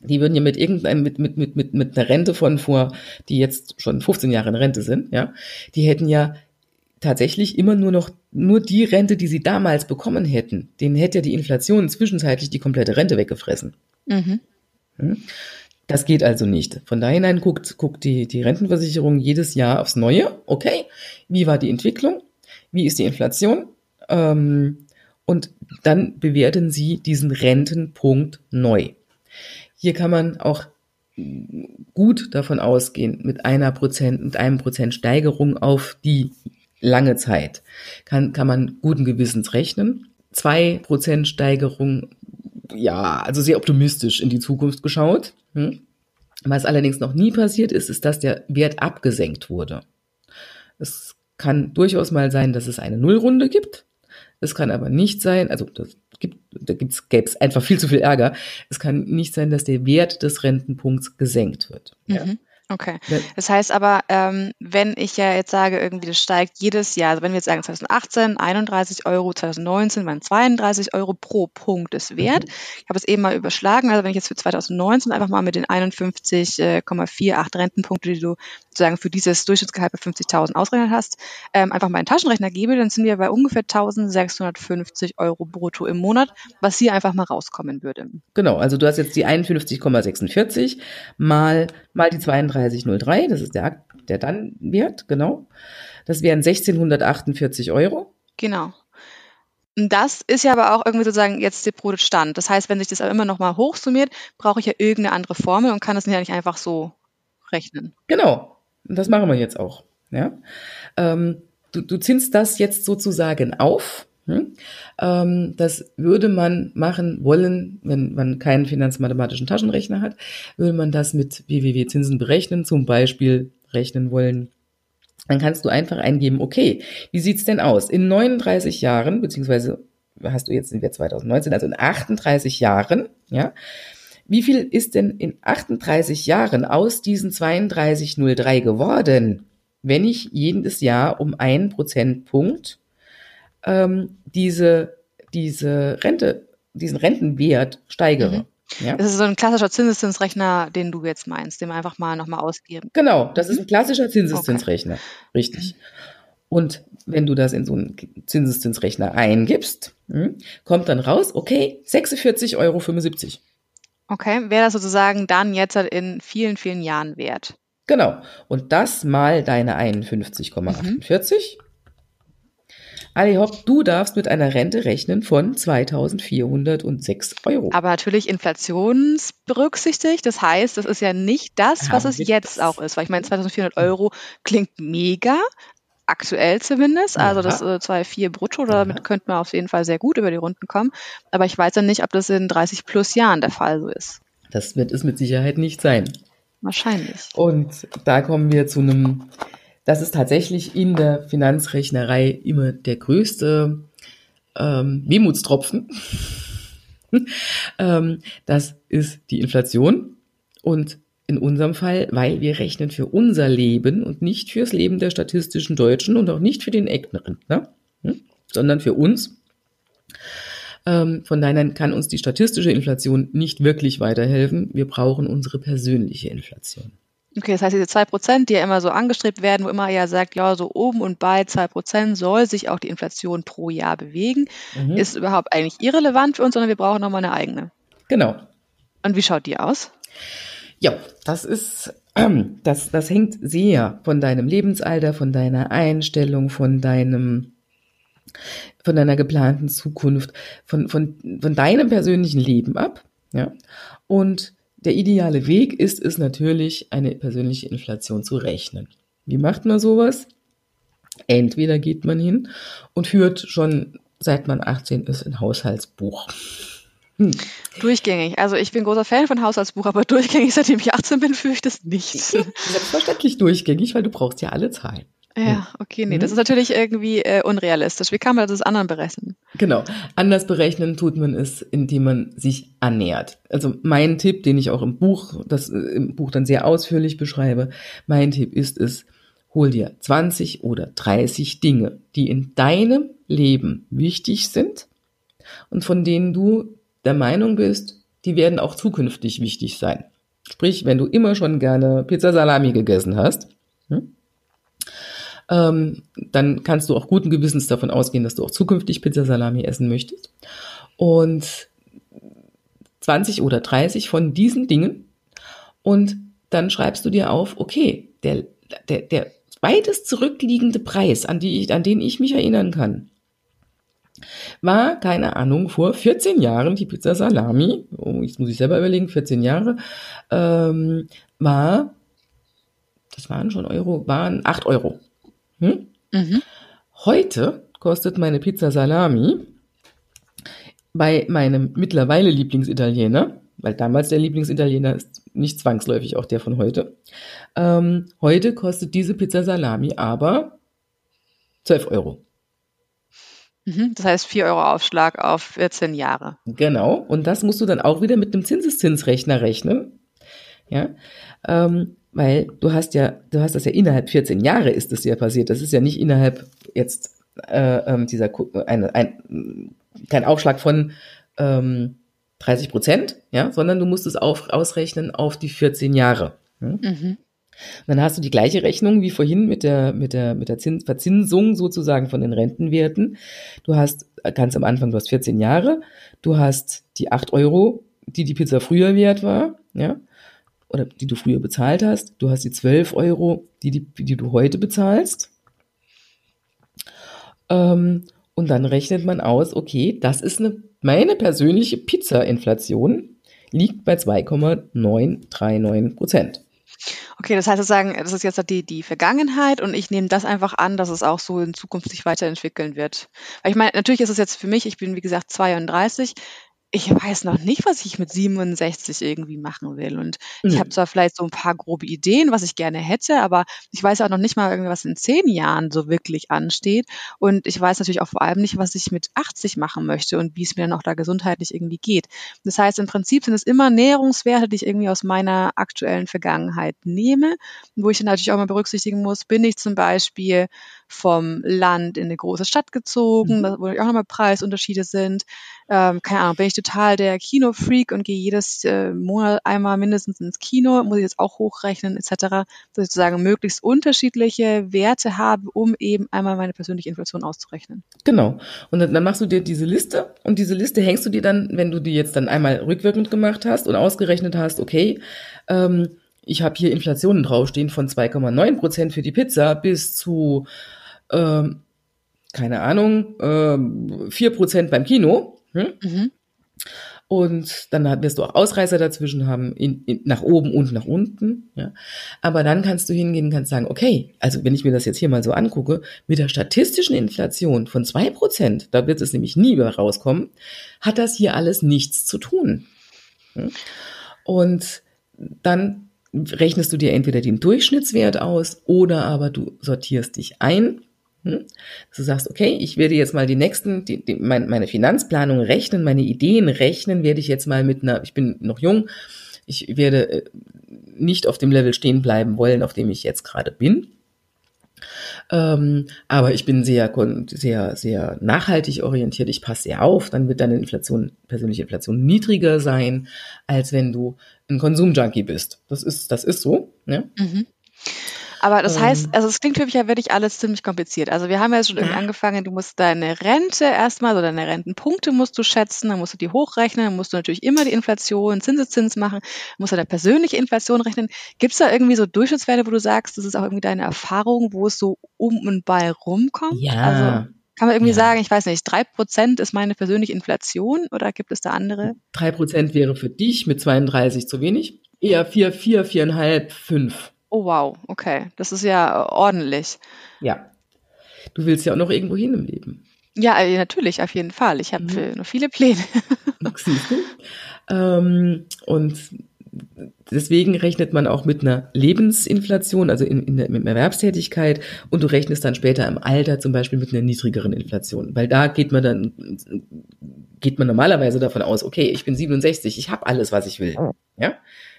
die würden ja mit irgendeinem, mit, mit, mit, mit, mit einer Rente von vor, die jetzt schon 15 Jahre in Rente sind, ja, die hätten ja tatsächlich immer nur noch nur die Rente, die sie damals bekommen hätten. Denen hätte ja die Inflation zwischenzeitlich die komplette Rente weggefressen. Mhm. Hm? Das geht also nicht. Von daher guckt, guckt die, die Rentenversicherung jedes Jahr aufs Neue. Okay, wie war die Entwicklung? Wie ist die Inflation? Ähm, und dann bewerten sie diesen Rentenpunkt neu. Hier kann man auch gut davon ausgehen, mit einer Prozent, mit einem Prozent Steigerung auf die lange Zeit kann, kann man guten Gewissens rechnen. Zwei Prozent Steigerung, ja, also sehr optimistisch in die Zukunft geschaut. Hm? Was allerdings noch nie passiert ist, ist, dass der Wert abgesenkt wurde. Es kann durchaus mal sein, dass es eine Nullrunde gibt. Es kann aber nicht sein, also das gibt, da gibt's, gäbe es einfach viel zu viel Ärger. Es kann nicht sein, dass der Wert des Rentenpunkts gesenkt wird. Mhm. Ja. Okay. Das heißt aber, ähm, wenn ich ja jetzt sage, irgendwie das steigt jedes Jahr, also wenn wir jetzt sagen 2018 31 Euro, 2019 waren 32 Euro pro Punkt ist wert. Mhm. Ich habe es eben mal überschlagen, also wenn ich jetzt für 2019 einfach mal mit den 51,48 Rentenpunkte, die du sozusagen für dieses Durchschnittsgehalt bei 50.000 ausgerechnet hast, ähm, einfach meinen Taschenrechner gebe, dann sind wir bei ungefähr 1650 Euro brutto im Monat, was hier einfach mal rauskommen würde. Genau, also du hast jetzt die 51,46 mal, mal die 32,03, das ist der, der dann Wert, genau. Das wären 1648 Euro. Genau. Das ist ja aber auch irgendwie sozusagen jetzt der Produktstand. Das heißt, wenn sich das aber immer noch mal hochsummiert, brauche ich ja irgendeine andere Formel und kann das ja nicht einfach so rechnen. Genau. Und das machen wir jetzt auch. Ja? Ähm, du, du zinst das jetzt sozusagen auf das würde man machen wollen, wenn man keinen finanzmathematischen Taschenrechner hat, würde man das mit www-Zinsen berechnen, zum Beispiel rechnen wollen. Dann kannst du einfach eingeben, okay, wie sieht's denn aus? In 39 Jahren, beziehungsweise hast du jetzt sind wir 2019, also in 38 Jahren, ja, wie viel ist denn in 38 Jahren aus diesen 32,03 geworden, wenn ich jedes Jahr um einen Prozentpunkt ähm, diese, diese Rente, diesen Rentenwert steigere. Mhm. Ja? Das ist so ein klassischer Zinseszinsrechner, den du jetzt meinst, den wir einfach mal nochmal ausgeben. Genau, das ist ein klassischer Zinseszinsrechner. Okay. Richtig. Und wenn du das in so einen Zinseszinsrechner eingibst, hm, kommt dann raus, okay, 46,75 Euro. Okay, wäre das sozusagen dann jetzt in vielen, vielen Jahren wert? Genau. Und das mal deine 51,48. Mhm. Ali Hopp, du darfst mit einer Rente rechnen von 2406 Euro. Aber natürlich inflationsberücksichtigt. Das heißt, das ist ja nicht das, was es jetzt auch ist. Weil ich meine, 2400 Euro klingt mega. Aktuell zumindest, also das äh, 2,4 brutto, damit könnte man auf jeden Fall sehr gut über die Runden kommen. Aber ich weiß ja nicht, ob das in 30 plus Jahren der Fall so ist. Das wird es mit Sicherheit nicht sein. Wahrscheinlich. Und da kommen wir zu einem das ist tatsächlich in der Finanzrechnerei immer der größte ähm, Wehmutstropfen. ähm, das ist die Inflation. Und in unserem Fall, weil wir rechnen für unser Leben und nicht fürs Leben der statistischen Deutschen und auch nicht für den Eckner, hm? sondern für uns. Ähm, von daher kann uns die statistische Inflation nicht wirklich weiterhelfen. Wir brauchen unsere persönliche Inflation. Okay, das heißt, diese zwei Prozent, die ja immer so angestrebt werden, wo immer ja sagt, ja, so oben und bei zwei Prozent soll sich auch die Inflation pro Jahr bewegen, mhm. ist überhaupt eigentlich irrelevant für uns, sondern wir brauchen nochmal eine eigene. Genau. Und wie schaut die aus? Ja, das ist, das, das hängt sehr von deinem Lebensalter, von deiner Einstellung, von deinem, von deiner geplanten Zukunft, von, von, von deinem persönlichen Leben ab, ja. Und der ideale Weg ist es natürlich, eine persönliche Inflation zu rechnen. Wie macht man sowas? Entweder geht man hin und führt schon seit man 18 ist ein Haushaltsbuch. Hm. Durchgängig. Also ich bin großer Fan von Haushaltsbuch, aber durchgängig, seitdem ich 18 bin, führe ich das nicht. Selbstverständlich durchgängig, weil du brauchst ja alle Zahlen. Ja, okay, nee, mhm. das ist natürlich irgendwie äh, unrealistisch. Wie kann man das anderen berechnen? Genau. Anders berechnen tut man es, indem man sich annähert. Also mein Tipp, den ich auch im Buch, das äh, im Buch dann sehr ausführlich beschreibe, mein Tipp ist es, hol dir 20 oder 30 Dinge, die in deinem Leben wichtig sind und von denen du der Meinung bist, die werden auch zukünftig wichtig sein. Sprich, wenn du immer schon gerne Pizza Salami gegessen hast, hm? Ähm, dann kannst du auch guten Gewissens davon ausgehen, dass du auch zukünftig Pizza Salami essen möchtest. Und 20 oder 30 von diesen Dingen und dann schreibst du dir auf, okay, der, der, der weitest zurückliegende Preis, an, die ich, an den ich mich erinnern kann, war, keine Ahnung, vor 14 Jahren die Pizza Salami, oh, jetzt muss ich selber überlegen, 14 Jahre, ähm, war, das waren schon Euro, waren 8 Euro. Hm? Mhm. Heute kostet meine Pizza Salami bei meinem mittlerweile Lieblingsitaliener, weil damals der Lieblingsitaliener ist nicht zwangsläufig auch der von heute. Ähm, heute kostet diese Pizza Salami aber 12 Euro. Mhm, das heißt 4 Euro Aufschlag auf 14 Jahre. Genau. Und das musst du dann auch wieder mit einem Zinseszinsrechner rechnen. Ja. Ähm, weil du hast ja, du hast das ja innerhalb 14 Jahre ist es ja passiert. Das ist ja nicht innerhalb jetzt äh, ähm, dieser eine, ein, kein Aufschlag von ähm, 30 Prozent, ja, sondern du musst es auf, ausrechnen auf die 14 Jahre. Hm? Mhm. Dann hast du die gleiche Rechnung wie vorhin mit der, mit der, mit der Zins, Verzinsung sozusagen von den Rentenwerten. Du hast ganz am Anfang, du hast 14 Jahre, du hast die 8 Euro, die die Pizza früher wert war, ja, oder die du früher bezahlt hast. Du hast die 12 Euro, die, die, die du heute bezahlst. Ähm, und dann rechnet man aus, okay, das ist eine, meine persönliche Pizza-Inflation liegt bei 2,939 Prozent. Okay, das heißt sozusagen, das ist jetzt die, die Vergangenheit und ich nehme das einfach an, dass es auch so in Zukunft sich weiterentwickeln wird. Weil ich meine, natürlich ist es jetzt für mich, ich bin wie gesagt 32, ich weiß noch nicht, was ich mit 67 irgendwie machen will. Und ich habe zwar vielleicht so ein paar grobe Ideen, was ich gerne hätte, aber ich weiß auch noch nicht mal irgendwie, was in zehn Jahren so wirklich ansteht. Und ich weiß natürlich auch vor allem nicht, was ich mit 80 machen möchte und wie es mir dann auch da gesundheitlich irgendwie geht. Das heißt, im Prinzip sind es immer Näherungswerte, die ich irgendwie aus meiner aktuellen Vergangenheit nehme, wo ich dann natürlich auch mal berücksichtigen muss, bin ich zum Beispiel vom Land in eine große Stadt gezogen, mhm. wo auch nochmal Preisunterschiede sind. Ähm, keine Ahnung, bin ich total der Kinofreak und gehe jedes äh, Monat einmal mindestens ins Kino, muss ich jetzt auch hochrechnen etc., dass ich sozusagen möglichst unterschiedliche Werte habe, um eben einmal meine persönliche Inflation auszurechnen. Genau. Und dann, dann machst du dir diese Liste und diese Liste hängst du dir dann, wenn du die jetzt dann einmal rückwirkend gemacht hast und ausgerechnet hast, okay, ähm, ich habe hier Inflationen draufstehen von 2,9 Prozent für die Pizza bis zu ähm, keine Ahnung, ähm, vier äh, Prozent beim Kino. Hm? Mhm. Und dann wirst du auch Ausreißer dazwischen haben, in, in, nach oben und nach unten. Ja. Aber dann kannst du hingehen und kannst sagen, okay, also wenn ich mir das jetzt hier mal so angucke, mit der statistischen Inflation von zwei Prozent, da wird es nämlich nie mehr rauskommen, hat das hier alles nichts zu tun. Hm? Und dann rechnest du dir entweder den Durchschnittswert aus oder aber du sortierst dich ein hm? Dass du sagst, okay, ich werde jetzt mal die nächsten, die, die, mein, meine Finanzplanung rechnen, meine Ideen rechnen, werde ich jetzt mal mit einer, ich bin noch jung, ich werde äh, nicht auf dem Level stehen bleiben wollen, auf dem ich jetzt gerade bin. Ähm, aber ich bin sehr, sehr, sehr nachhaltig orientiert. Ich passe sehr auf. Dann wird deine Inflation, persönliche Inflation niedriger sein, als wenn du ein Konsumjunkie bist. Das ist, das ist so. Ne? Mhm. Aber das ähm. heißt, also es klingt für mich ja wirklich alles ziemlich kompliziert. Also wir haben ja schon irgendwie angefangen, du musst deine Rente erstmal, oder deine Rentenpunkte musst du schätzen, dann musst du die hochrechnen, dann musst du natürlich immer die Inflation, Zinseszins machen, musst du deine persönliche Inflation rechnen. Gibt es da irgendwie so Durchschnittswerte, wo du sagst, das ist auch irgendwie deine Erfahrung, wo es so um und bei rumkommt? Ja. Also kann man irgendwie ja. sagen, ich weiß nicht, drei Prozent ist meine persönliche Inflation oder gibt es da andere? Drei Prozent wäre für dich mit 32 zu wenig. Eher vier, vier, viereinhalb, fünf. Oh wow, okay. Das ist ja ordentlich. Ja. Du willst ja auch noch irgendwo hin im Leben. Ja, äh, natürlich, auf jeden Fall. Ich habe mhm. noch viele Pläne. Siehst du? Ähm, und deswegen rechnet man auch mit einer Lebensinflation, also in, in der mit Erwerbstätigkeit, und du rechnest dann später im Alter zum Beispiel mit einer niedrigeren Inflation, weil da geht man dann geht man normalerweise davon aus, okay, ich bin 67, ich habe alles, was ich will, ja,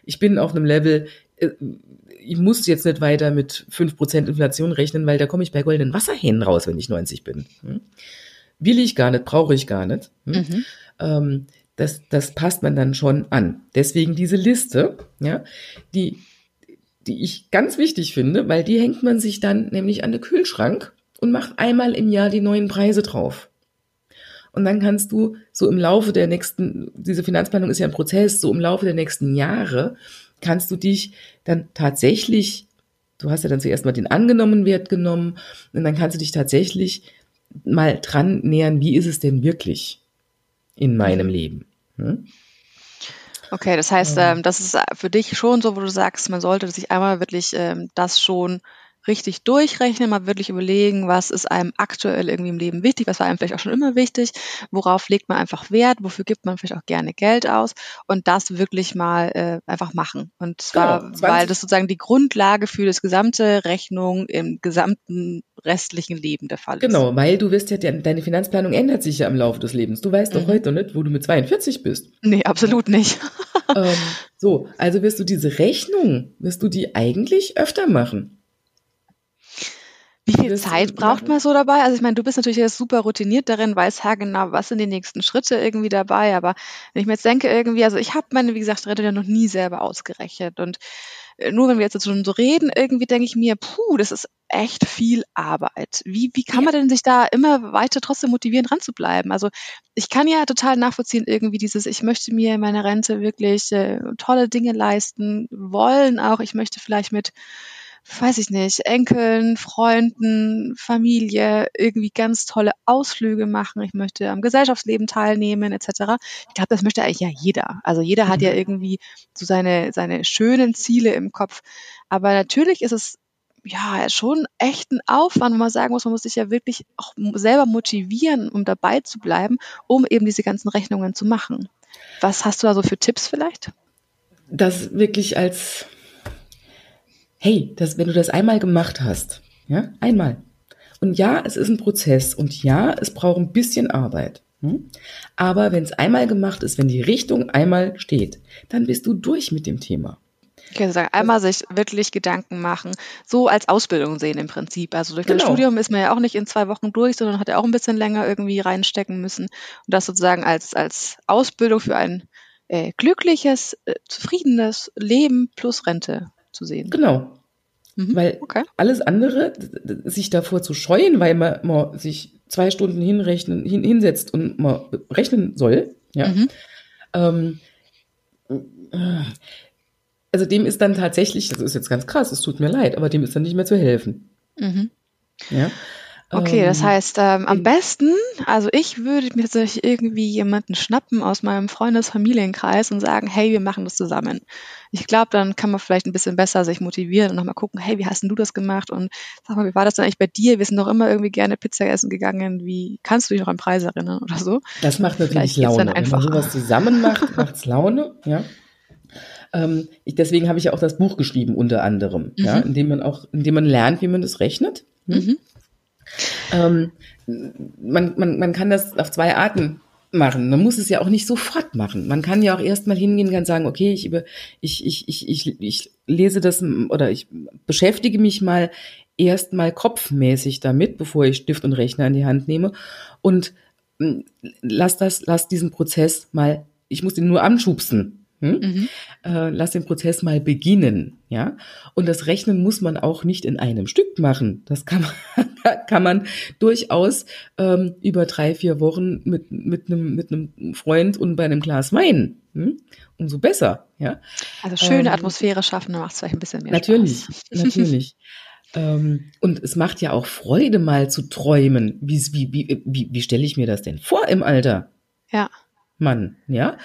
ich bin auf einem Level, äh, ich muss jetzt nicht weiter mit 5% Inflation rechnen, weil da komme ich bei goldenen Wasserhähnen raus, wenn ich 90 bin. Hm? Will ich gar nicht, brauche ich gar nicht. Hm? Mhm. Ähm, das, das passt man dann schon an. Deswegen diese Liste, ja, die, die ich ganz wichtig finde, weil die hängt man sich dann nämlich an den Kühlschrank und macht einmal im Jahr die neuen Preise drauf. Und dann kannst du so im Laufe der nächsten, diese Finanzplanung ist ja ein Prozess, so im Laufe der nächsten Jahre kannst du dich dann tatsächlich, du hast ja dann zuerst mal den angenommenen Wert genommen und dann kannst du dich tatsächlich mal dran nähern, wie ist es denn wirklich in meinem Leben. Hm? Okay, das heißt, ähm, das ist für dich schon so, wo du sagst, man sollte sich einmal wirklich ähm, das schon richtig durchrechnen, mal wirklich überlegen, was ist einem aktuell irgendwie im Leben wichtig, was war einem vielleicht auch schon immer wichtig, worauf legt man einfach Wert, wofür gibt man vielleicht auch gerne Geld aus und das wirklich mal äh, einfach machen. Und zwar, genau, weil das sozusagen die Grundlage für das gesamte Rechnung im gesamten restlichen Leben der Fall ist. Genau, weil du wirst ja, deine Finanzplanung ändert sich ja im Laufe des Lebens. Du weißt mhm. doch heute nicht, wo du mit 42 bist. Nee, absolut nicht. ähm, so, also wirst du diese Rechnung, wirst du die eigentlich öfter machen. Wie viel Zeit braucht man so dabei? Also ich meine, du bist natürlich jetzt super routiniert darin, weißt ja genau, was sind die nächsten Schritte irgendwie dabei. Aber wenn ich mir jetzt denke, irgendwie, also ich habe meine, wie gesagt, Rente ja noch nie selber ausgerechnet. Und äh, nur wenn wir jetzt so reden, irgendwie denke ich mir, puh, das ist echt viel Arbeit. Wie, wie kann man denn sich da immer weiter trotzdem motivieren, dran zu bleiben? Also ich kann ja total nachvollziehen, irgendwie dieses, ich möchte mir in meiner Rente wirklich äh, tolle Dinge leisten wollen auch. Ich möchte vielleicht mit weiß ich nicht, Enkeln, Freunden, Familie irgendwie ganz tolle Ausflüge machen. Ich möchte am Gesellschaftsleben teilnehmen, etc. Ich glaube, das möchte eigentlich ja jeder. Also jeder hat ja mhm. irgendwie so seine, seine schönen Ziele im Kopf. Aber natürlich ist es ja schon echt ein Aufwand, wo man sagen muss, man muss sich ja wirklich auch selber motivieren, um dabei zu bleiben, um eben diese ganzen Rechnungen zu machen. Was hast du da so für Tipps vielleicht? Das wirklich als hey, das, wenn du das einmal gemacht hast, ja, einmal. Und ja, es ist ein Prozess und ja, es braucht ein bisschen Arbeit. Hm? Aber wenn es einmal gemacht ist, wenn die Richtung einmal steht, dann bist du durch mit dem Thema. Ich kann sagen, einmal sich wirklich Gedanken machen, so als Ausbildung sehen im Prinzip. Also durch genau. das Studium ist man ja auch nicht in zwei Wochen durch, sondern hat ja auch ein bisschen länger irgendwie reinstecken müssen. Und das sozusagen als, als Ausbildung für ein äh, glückliches, äh, zufriedenes Leben plus Rente zu sehen. Genau. Mhm. Weil okay. alles andere, sich davor zu scheuen, weil man, man sich zwei Stunden hinrechnen, hin, hinsetzt und man rechnen soll, ja. Mhm. Ähm, also dem ist dann tatsächlich, das ist jetzt ganz krass, es tut mir leid, aber dem ist dann nicht mehr zu helfen. Mhm. Ja. Okay, das ähm, heißt, ähm, am besten, also ich würde mir tatsächlich irgendwie jemanden schnappen aus meinem Freundesfamilienkreis und sagen, hey, wir machen das zusammen. Ich glaube, dann kann man vielleicht ein bisschen besser sich motivieren und nochmal gucken, hey, wie hast denn du das gemacht? Und sag mal, wie war das denn eigentlich bei dir? Wir sind doch immer irgendwie gerne Pizza essen gegangen. Wie kannst du dich noch an Preis erinnern oder so? Das macht natürlich Laune. Dann einfach. Wenn man sowas zusammen macht, macht's Laune, ja. Ähm, ich, deswegen habe ich ja auch das Buch geschrieben, unter anderem, mhm. ja, indem man auch, indem man lernt, wie man das rechnet. Hm? Mhm. Ähm, man, man, man kann das auf zwei Arten machen. Man muss es ja auch nicht sofort machen. Man kann ja auch erstmal hingehen und sagen, okay, ich, über, ich, ich, ich, ich, ich lese das oder ich beschäftige mich mal erstmal kopfmäßig damit, bevor ich Stift und Rechner in die Hand nehme und lass das, lass diesen Prozess mal, ich muss ihn nur anschubsen. Hm? Mhm. Äh, lass den Prozess mal beginnen, ja. Und das Rechnen muss man auch nicht in einem Stück machen. Das kann man, kann man durchaus ähm, über drei, vier Wochen mit mit einem mit einem Freund und bei einem Glas Wein. Hm? Umso besser, ja. Also schöne ähm, Atmosphäre schaffen, dann macht es vielleicht ein bisschen mehr natürlich, Spaß. Natürlich, natürlich. Ähm, und es macht ja auch Freude, mal zu träumen. Wie, wie, wie, wie, wie stelle ich mir das denn vor im Alter? Ja. Mann, ja.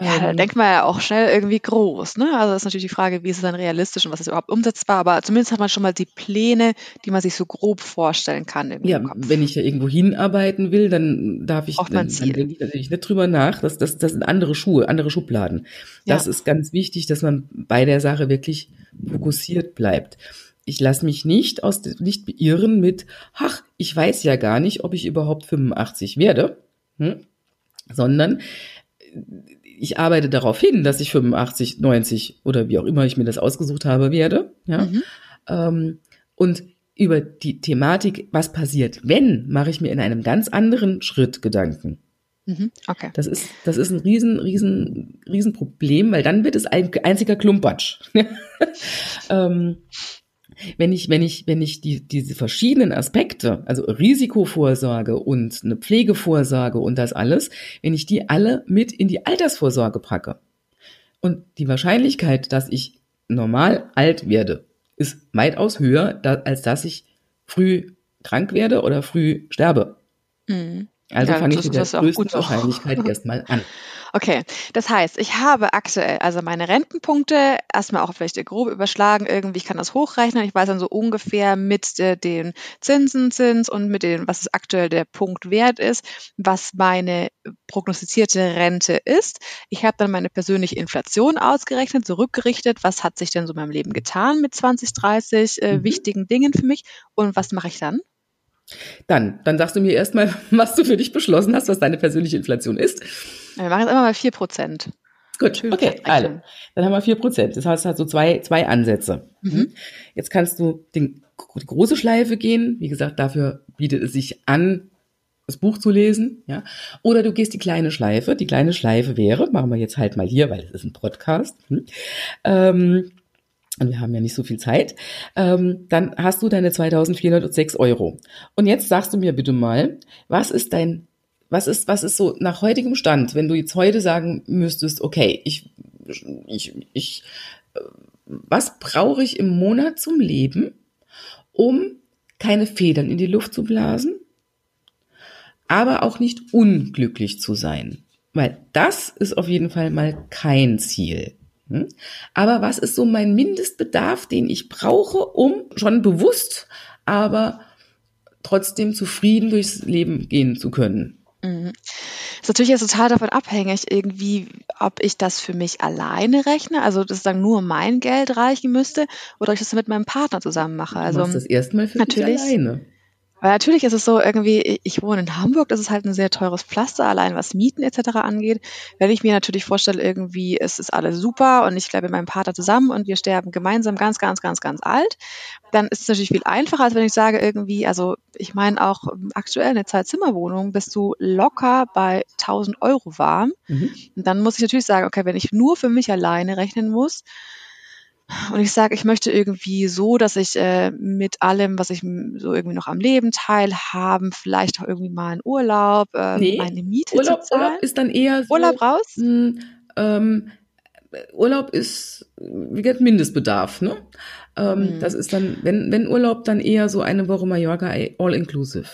Ja, da ähm, denkt man ja auch schnell irgendwie groß, ne? Also das ist natürlich die Frage, wie ist es dann realistisch und was ist überhaupt umsetzbar, aber zumindest hat man schon mal die Pläne, die man sich so grob vorstellen kann. ja, wenn ich ja irgendwo hinarbeiten will, dann darf ich, dann, dann denke ich natürlich nicht drüber nach, dass das, das sind andere Schuhe, andere Schubladen. Das ja. ist ganz wichtig, dass man bei der Sache wirklich fokussiert bleibt. Ich lasse mich nicht aus nicht beirren mit, ach, ich weiß ja gar nicht, ob ich überhaupt 85 werde. Hm? Sondern ich arbeite darauf hin, dass ich 85, 90 oder wie auch immer ich mir das ausgesucht habe, werde. Ja? Mhm. Ähm, und über die Thematik, was passiert, wenn, mache ich mir in einem ganz anderen Schritt Gedanken. Mhm. Okay. Das ist, das ist ein riesen, riesen, riesen Problem, weil dann wird es ein einziger Klumpatsch. ähm, wenn ich, wenn ich, wenn ich die, diese verschiedenen Aspekte, also Risikovorsorge und eine Pflegevorsorge und das alles, wenn ich die alle mit in die Altersvorsorge packe und die Wahrscheinlichkeit, dass ich normal alt werde, ist weitaus höher, als dass ich früh krank werde oder früh sterbe. Mhm. Also ja, fange ich mit der größten Wahrscheinlichkeit erstmal an. Okay, das heißt, ich habe aktuell also meine Rentenpunkte erstmal auch vielleicht grob überschlagen irgendwie, ich kann das hochrechnen, ich weiß dann so ungefähr mit äh, den Zinsenzins und mit dem, was aktuell der Punkt wert ist, was meine prognostizierte Rente ist. Ich habe dann meine persönliche Inflation ausgerechnet, zurückgerichtet, was hat sich denn so in meinem Leben getan mit 20, 30 äh, mhm. wichtigen Dingen für mich und was mache ich dann? Dann, dann sagst du mir erstmal, was du für dich beschlossen hast, was deine persönliche Inflation ist. Wir machen jetzt immer mal 4 Prozent. Gut, okay, alle. Dann haben wir 4 Prozent. Das heißt, es hat so zwei, zwei Ansätze. Mhm. Jetzt kannst du den, die große Schleife gehen. Wie gesagt, dafür bietet es sich an, das Buch zu lesen, ja. Oder du gehst die kleine Schleife. Die kleine Schleife wäre, machen wir jetzt halt mal hier, weil es ist ein Podcast. Hm, ähm, und wir haben ja nicht so viel Zeit, ähm, dann hast du deine 2406 Euro. Und jetzt sagst du mir bitte mal, was ist dein, was ist, was ist so nach heutigem Stand, wenn du jetzt heute sagen müsstest, okay, ich, ich, ich äh, was brauche ich im Monat zum Leben, um keine Federn in die Luft zu blasen, aber auch nicht unglücklich zu sein. Weil das ist auf jeden Fall mal kein Ziel. Hm? Aber was ist so mein Mindestbedarf, den ich brauche, um schon bewusst, aber trotzdem zufrieden durchs Leben gehen zu können? Mhm. Ist natürlich jetzt total davon abhängig, irgendwie, ob ich das für mich alleine rechne, also dass dann nur mein Geld reichen müsste, oder ob ich das mit meinem Partner zusammen mache. Also du machst das erstmal für natürlich, dich alleine. Weil natürlich ist es so irgendwie, ich wohne in Hamburg, das ist halt ein sehr teures Pflaster, allein was Mieten etc. angeht. Wenn ich mir natürlich vorstelle, irgendwie, es ist alles super und ich bleibe mit meinem Partner zusammen und wir sterben gemeinsam ganz, ganz, ganz, ganz alt, dann ist es natürlich viel einfacher, als wenn ich sage irgendwie, also ich meine auch aktuell eine Zwei-Zimmer-Wohnung bist du locker bei 1000 Euro warm. Mhm. Und dann muss ich natürlich sagen, okay, wenn ich nur für mich alleine rechnen muss, und ich sage, ich möchte irgendwie so, dass ich äh, mit allem, was ich so irgendwie noch am Leben teilhaben, vielleicht auch irgendwie mal einen Urlaub, äh, nee, meine Miete Urlaub, zu Urlaub ist dann eher so, Urlaub raus? Mh, hm, ähm, Urlaub ist, wie gesagt, Mindestbedarf, ne? Ähm, mhm. Das ist dann, wenn, wenn Urlaub, dann eher so eine Woche Mallorca all inclusive.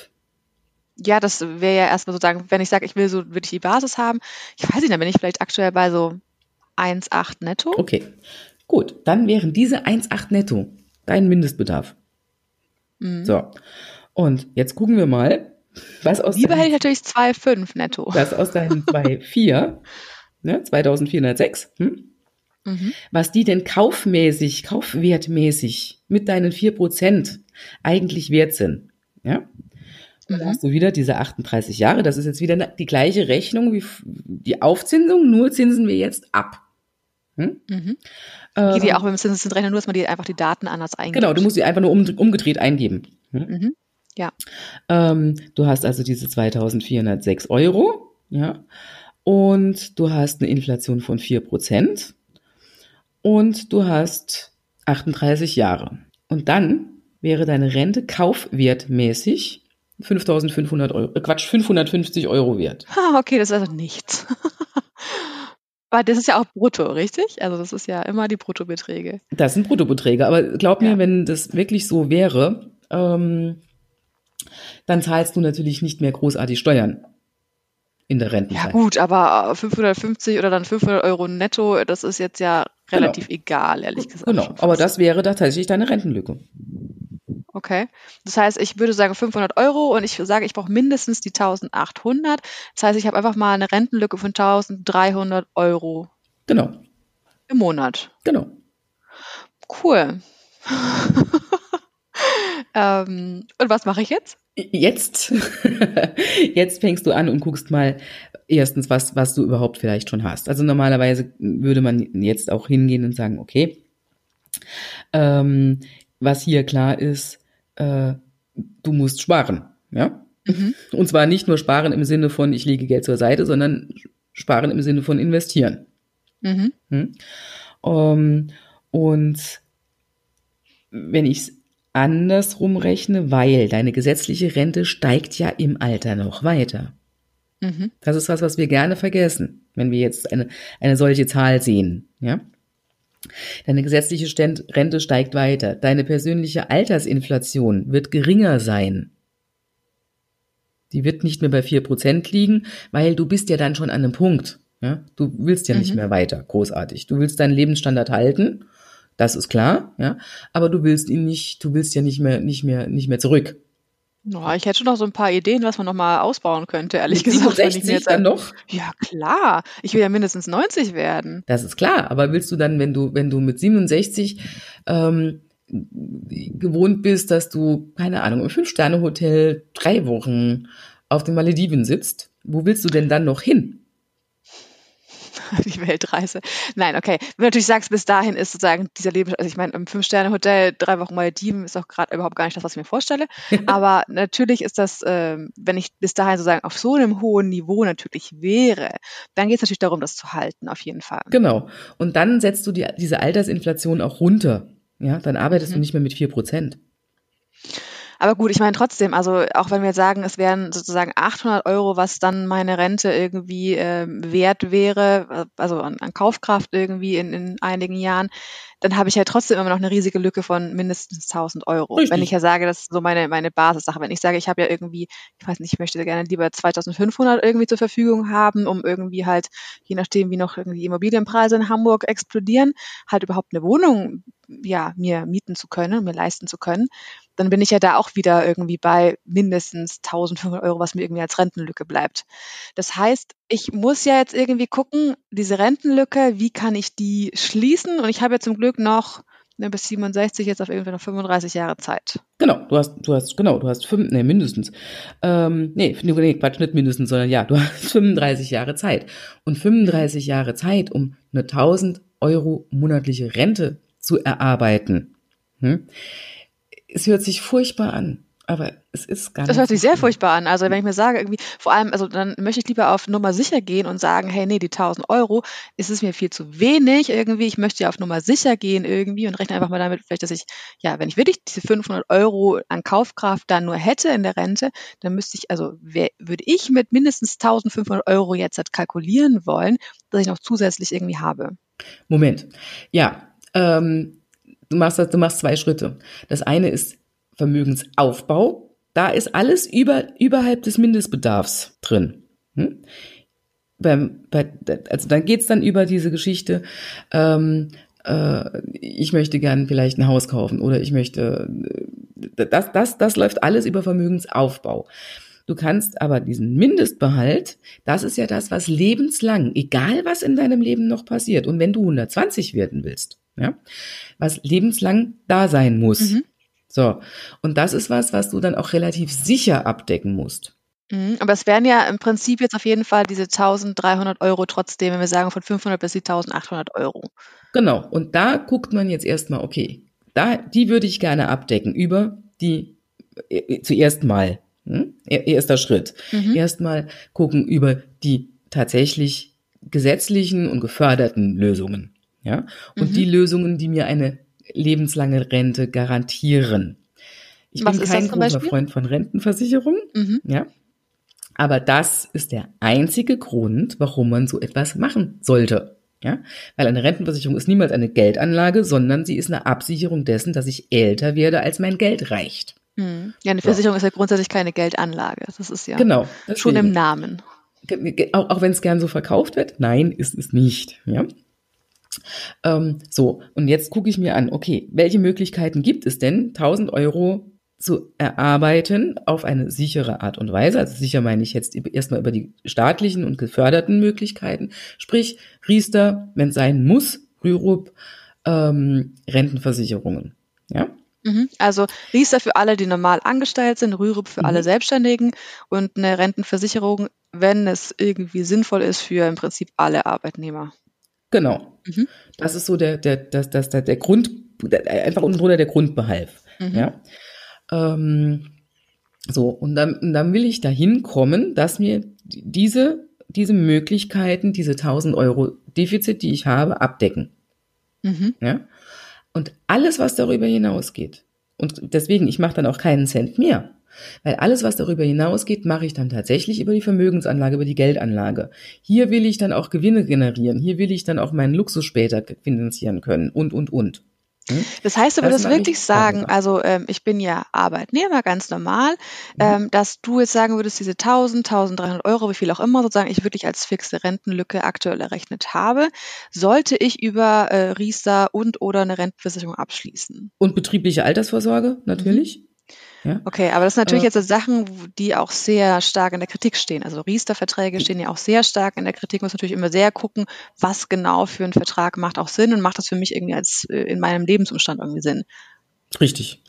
Ja, das wäre ja erstmal sozusagen, wenn ich sage, ich will so wirklich die Basis haben. Ich weiß nicht, dann bin ich vielleicht aktuell bei so 1,8 netto. Okay. Gut, dann wären diese 1,8 netto dein Mindestbedarf. Mhm. So. Und jetzt gucken wir mal, was aus Lieber hätte ich natürlich 2,5 netto. Was aus deinen 2,4, ne, 2406, hm? mhm. was die denn kaufmäßig, kaufwertmäßig mit deinen 4% eigentlich wert sind. Ja? Dann mhm. hast du wieder diese 38 Jahre. Das ist jetzt wieder die gleiche Rechnung wie die Aufzinsung, nur zinsen wir jetzt ab. Hm? Mhm. Geht die ähm, auch mit dem Zinseszinsrechner, nur dass man die einfach die Daten anders eingibt. Genau, du musst sie einfach nur um, umgedreht eingeben. Hm? Mhm. Ja. Ähm, du hast also diese 2406 Euro, ja, und du hast eine Inflation von 4% und du hast 38 Jahre. Und dann wäre deine Rente kaufwertmäßig 5500 Euro, äh Quatsch, 550 Euro wert. Ah, okay, das ist also nichts. Aber das ist ja auch brutto, richtig? Also das ist ja immer die Bruttobeträge. Das sind Bruttobeträge, aber glaub mir, ja. wenn das wirklich so wäre, ähm, dann zahlst du natürlich nicht mehr großartig Steuern in der Rentenzeit. Ja gut, aber 550 oder dann 500 Euro netto, das ist jetzt ja relativ genau. egal, ehrlich gesagt. Genau, aber das wäre tatsächlich deine Rentenlücke. Okay. Das heißt, ich würde sagen 500 Euro und ich sage, ich brauche mindestens die 1800. Das heißt, ich habe einfach mal eine Rentenlücke von 1300 Euro. Genau. Im Monat. Genau. Cool. ähm, und was mache ich jetzt? Jetzt, jetzt fängst du an und guckst mal erstens, was, was du überhaupt vielleicht schon hast. Also normalerweise würde man jetzt auch hingehen und sagen, okay, ähm, was hier klar ist, äh, du musst sparen, ja. Mhm. Und zwar nicht nur sparen im Sinne von, ich lege Geld zur Seite, sondern sparen im Sinne von investieren. Mhm. Mhm. Um, und wenn ich es andersrum rechne, weil deine gesetzliche Rente steigt ja im Alter noch weiter. Mhm. Das ist was, was wir gerne vergessen, wenn wir jetzt eine, eine solche Zahl sehen, ja. Deine gesetzliche Rente steigt weiter. Deine persönliche Altersinflation wird geringer sein. Die wird nicht mehr bei vier Prozent liegen, weil du bist ja dann schon an einem Punkt. Ja? Du willst ja mhm. nicht mehr weiter, großartig. Du willst deinen Lebensstandard halten, das ist klar, ja, aber du willst ihn nicht, du willst ja nicht mehr, nicht mehr, nicht mehr zurück. Oh, ich hätte schon noch so ein paar Ideen, was man noch mal ausbauen könnte, ehrlich Mit gesagt. 67 wenn ich dann noch? Ja, klar. Ich will ja mindestens 90 werden. Das ist klar. Aber willst du dann, wenn du, wenn du mit 67 ähm, gewohnt bist, dass du, keine Ahnung, im Fünf-Sterne-Hotel drei Wochen auf den Malediven sitzt, wo willst du denn dann noch hin? die Weltreise. Nein, okay. Wenn du natürlich sagst, bis dahin ist sozusagen dieser Leben, also ich meine, im Fünf-Sterne-Hotel, drei Wochen Malediven ist auch gerade überhaupt gar nicht das, was ich mir vorstelle. Aber natürlich ist das, ähm, wenn ich bis dahin sozusagen auf so einem hohen Niveau natürlich wäre, dann geht es natürlich darum, das zu halten, auf jeden Fall. Genau. Und dann setzt du die, diese Altersinflation auch runter. Ja, dann arbeitest mhm. du nicht mehr mit vier Prozent. Aber gut, ich meine trotzdem, also auch wenn wir jetzt sagen, es wären sozusagen 800 Euro, was dann meine Rente irgendwie äh, wert wäre, also an, an Kaufkraft irgendwie in, in einigen Jahren, dann habe ich ja trotzdem immer noch eine riesige Lücke von mindestens 1000 Euro. Richtig. Wenn ich ja sage, das ist so meine, meine Basissache. Wenn ich sage, ich habe ja irgendwie, ich weiß nicht, ich möchte gerne lieber 2500 irgendwie zur Verfügung haben, um irgendwie halt, je nachdem, wie noch irgendwie Immobilienpreise in Hamburg explodieren, halt überhaupt eine Wohnung, ja, mir mieten zu können, mir leisten zu können, dann bin ich ja da auch wieder irgendwie bei mindestens 1500 Euro, was mir irgendwie als Rentenlücke bleibt. Das heißt, ich muss ja jetzt irgendwie gucken, diese Rentenlücke, wie kann ich die schließen? Und ich habe ja zum Glück noch ne, bis 67 jetzt auf irgendwie noch 35 Jahre Zeit. Genau, du hast, du hast, genau, du hast fünf, nee, mindestens. Ähm, nee, nee, Quatsch, nicht mindestens, sondern ja, du hast 35 Jahre Zeit. Und 35 Jahre Zeit, um eine 1000 Euro monatliche Rente zu erarbeiten. Hm? Es hört sich furchtbar an, aber es ist gar nicht. Das hört sich sehr furchtbar an. Also wenn ich mir sage, irgendwie, vor allem, also dann möchte ich lieber auf Nummer sicher gehen und sagen, hey, nee, die 1000 Euro ist es mir viel zu wenig irgendwie. Ich möchte ja auf Nummer sicher gehen irgendwie und rechne einfach mal damit, vielleicht, dass ich, ja, wenn ich wirklich diese 500 Euro an Kaufkraft dann nur hätte in der Rente, dann müsste ich, also wer, würde ich mit mindestens 1500 Euro jetzt halt kalkulieren wollen, dass ich noch zusätzlich irgendwie habe. Moment. Ja, ähm, Du machst, du machst zwei Schritte. Das eine ist Vermögensaufbau. Da ist alles über, überhalb des Mindestbedarfs drin. Hm? Beim, bei, also dann geht's dann über diese Geschichte, ähm, äh, ich möchte gern vielleicht ein Haus kaufen oder ich möchte, äh, das, das, das läuft alles über Vermögensaufbau. Du kannst aber diesen Mindestbehalt, das ist ja das, was lebenslang, egal was in deinem Leben noch passiert, und wenn du 120 werden willst, ja, was lebenslang da sein muss. Mhm. So. Und das ist was, was du dann auch relativ sicher abdecken musst. Mhm, aber es wären ja im Prinzip jetzt auf jeden Fall diese 1300 Euro trotzdem, wenn wir sagen von 500 bis die 1800 Euro. Genau. Und da guckt man jetzt erstmal, okay, da, die würde ich gerne abdecken über die, äh, zuerst mal, hm? erster Schritt. Mhm. Erstmal gucken über die tatsächlich gesetzlichen und geförderten Lösungen. Ja? Und mhm. die Lösungen, die mir eine lebenslange Rente garantieren. Ich Was bin kein großer Freund von Rentenversicherungen, mhm. ja. Aber das ist der einzige Grund, warum man so etwas machen sollte. Ja, weil eine Rentenversicherung ist niemals eine Geldanlage, sondern sie ist eine Absicherung dessen, dass ich älter werde, als mein Geld reicht. Mhm. Ja, eine Versicherung so. ist ja grundsätzlich keine Geldanlage. Das ist ja genau, schon im Namen. Auch, auch wenn es gern so verkauft wird, nein, ist es nicht. Ja. Ähm, so, und jetzt gucke ich mir an, okay, welche Möglichkeiten gibt es denn, 1000 Euro zu erarbeiten auf eine sichere Art und Weise. Also sicher meine ich jetzt erstmal über die staatlichen und geförderten Möglichkeiten, sprich Riester, wenn es sein muss, Rürup, ähm, Rentenversicherungen. Ja? Mhm. Also Riester für alle, die normal angestellt sind, Rürup für mhm. alle Selbstständigen und eine Rentenversicherung, wenn es irgendwie sinnvoll ist, für im Prinzip alle Arbeitnehmer. Genau. Mhm. Das ist so der, der, das, das, der, der Grund, einfach unten drunter der Grundbehalt. Mhm. Ja. Ähm, so, und dann, und dann will ich dahin kommen, dass mir diese, diese Möglichkeiten, diese 1000 Euro Defizit, die ich habe, abdecken. Mhm. Ja. Und alles, was darüber hinausgeht, und deswegen, ich mache dann auch keinen Cent mehr. Weil alles, was darüber hinausgeht, mache ich dann tatsächlich über die Vermögensanlage, über die Geldanlage. Hier will ich dann auch Gewinne generieren. Hier will ich dann auch meinen Luxus später finanzieren können und, und, und. Hm? Das heißt, du würdest wirklich sagen, also ähm, ich bin ja Arbeitnehmer, ganz normal, mhm. ähm, dass du jetzt sagen würdest, diese 1000, 1300 Euro, wie viel auch immer sozusagen ich wirklich als fixe Rentenlücke aktuell errechnet habe, sollte ich über äh, Riester und oder eine Rentenversicherung abschließen. Und betriebliche Altersvorsorge natürlich. Mhm. Ja? Okay, aber das sind natürlich aber, jetzt Sachen, die auch sehr stark in der Kritik stehen. Also Riester-Verträge stehen ja auch sehr stark in der Kritik. Man muss natürlich immer sehr gucken, was genau für ein Vertrag macht auch Sinn und macht das für mich irgendwie als äh, in meinem Lebensumstand irgendwie Sinn. Richtig.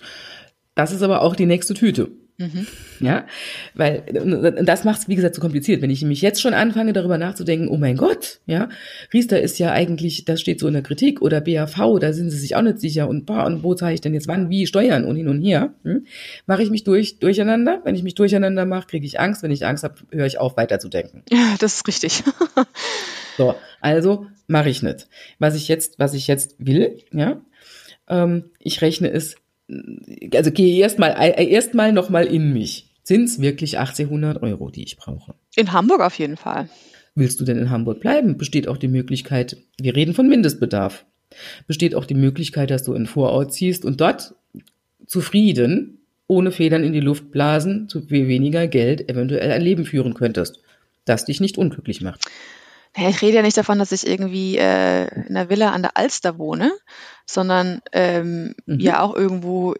Das ist aber auch die nächste Tüte. Mhm. Ja, weil das macht es, wie gesagt, so kompliziert. Wenn ich mich jetzt schon anfange, darüber nachzudenken, oh mein Gott, ja, Riester ist ja eigentlich, das steht so in der Kritik oder BAV, da sind sie sich auch nicht sicher und, boah, und wo zahle ich denn jetzt wann, wie, Steuern und hin und her, hm? mache ich mich durch, durcheinander. Wenn ich mich durcheinander mache, kriege ich Angst. Wenn ich Angst habe, höre ich auf, weiterzudenken. Ja, das ist richtig. so, also mache ich nicht. Was ich jetzt, was ich jetzt will, ja, ähm, ich rechne es also gehe erstmal erstmal noch mal in mich. Sind es wirklich 1800 Euro, die ich brauche? In Hamburg auf jeden Fall. Willst du denn in Hamburg bleiben? Besteht auch die Möglichkeit, wir reden von Mindestbedarf, besteht auch die Möglichkeit, dass du in Vorort ziehst und dort zufrieden, ohne Federn in die Luft blasen, zu weniger Geld eventuell ein Leben führen könntest, das dich nicht unglücklich macht. Ich rede ja nicht davon, dass ich irgendwie äh, in einer Villa an der Alster wohne, sondern ähm, mhm. ja auch irgendwo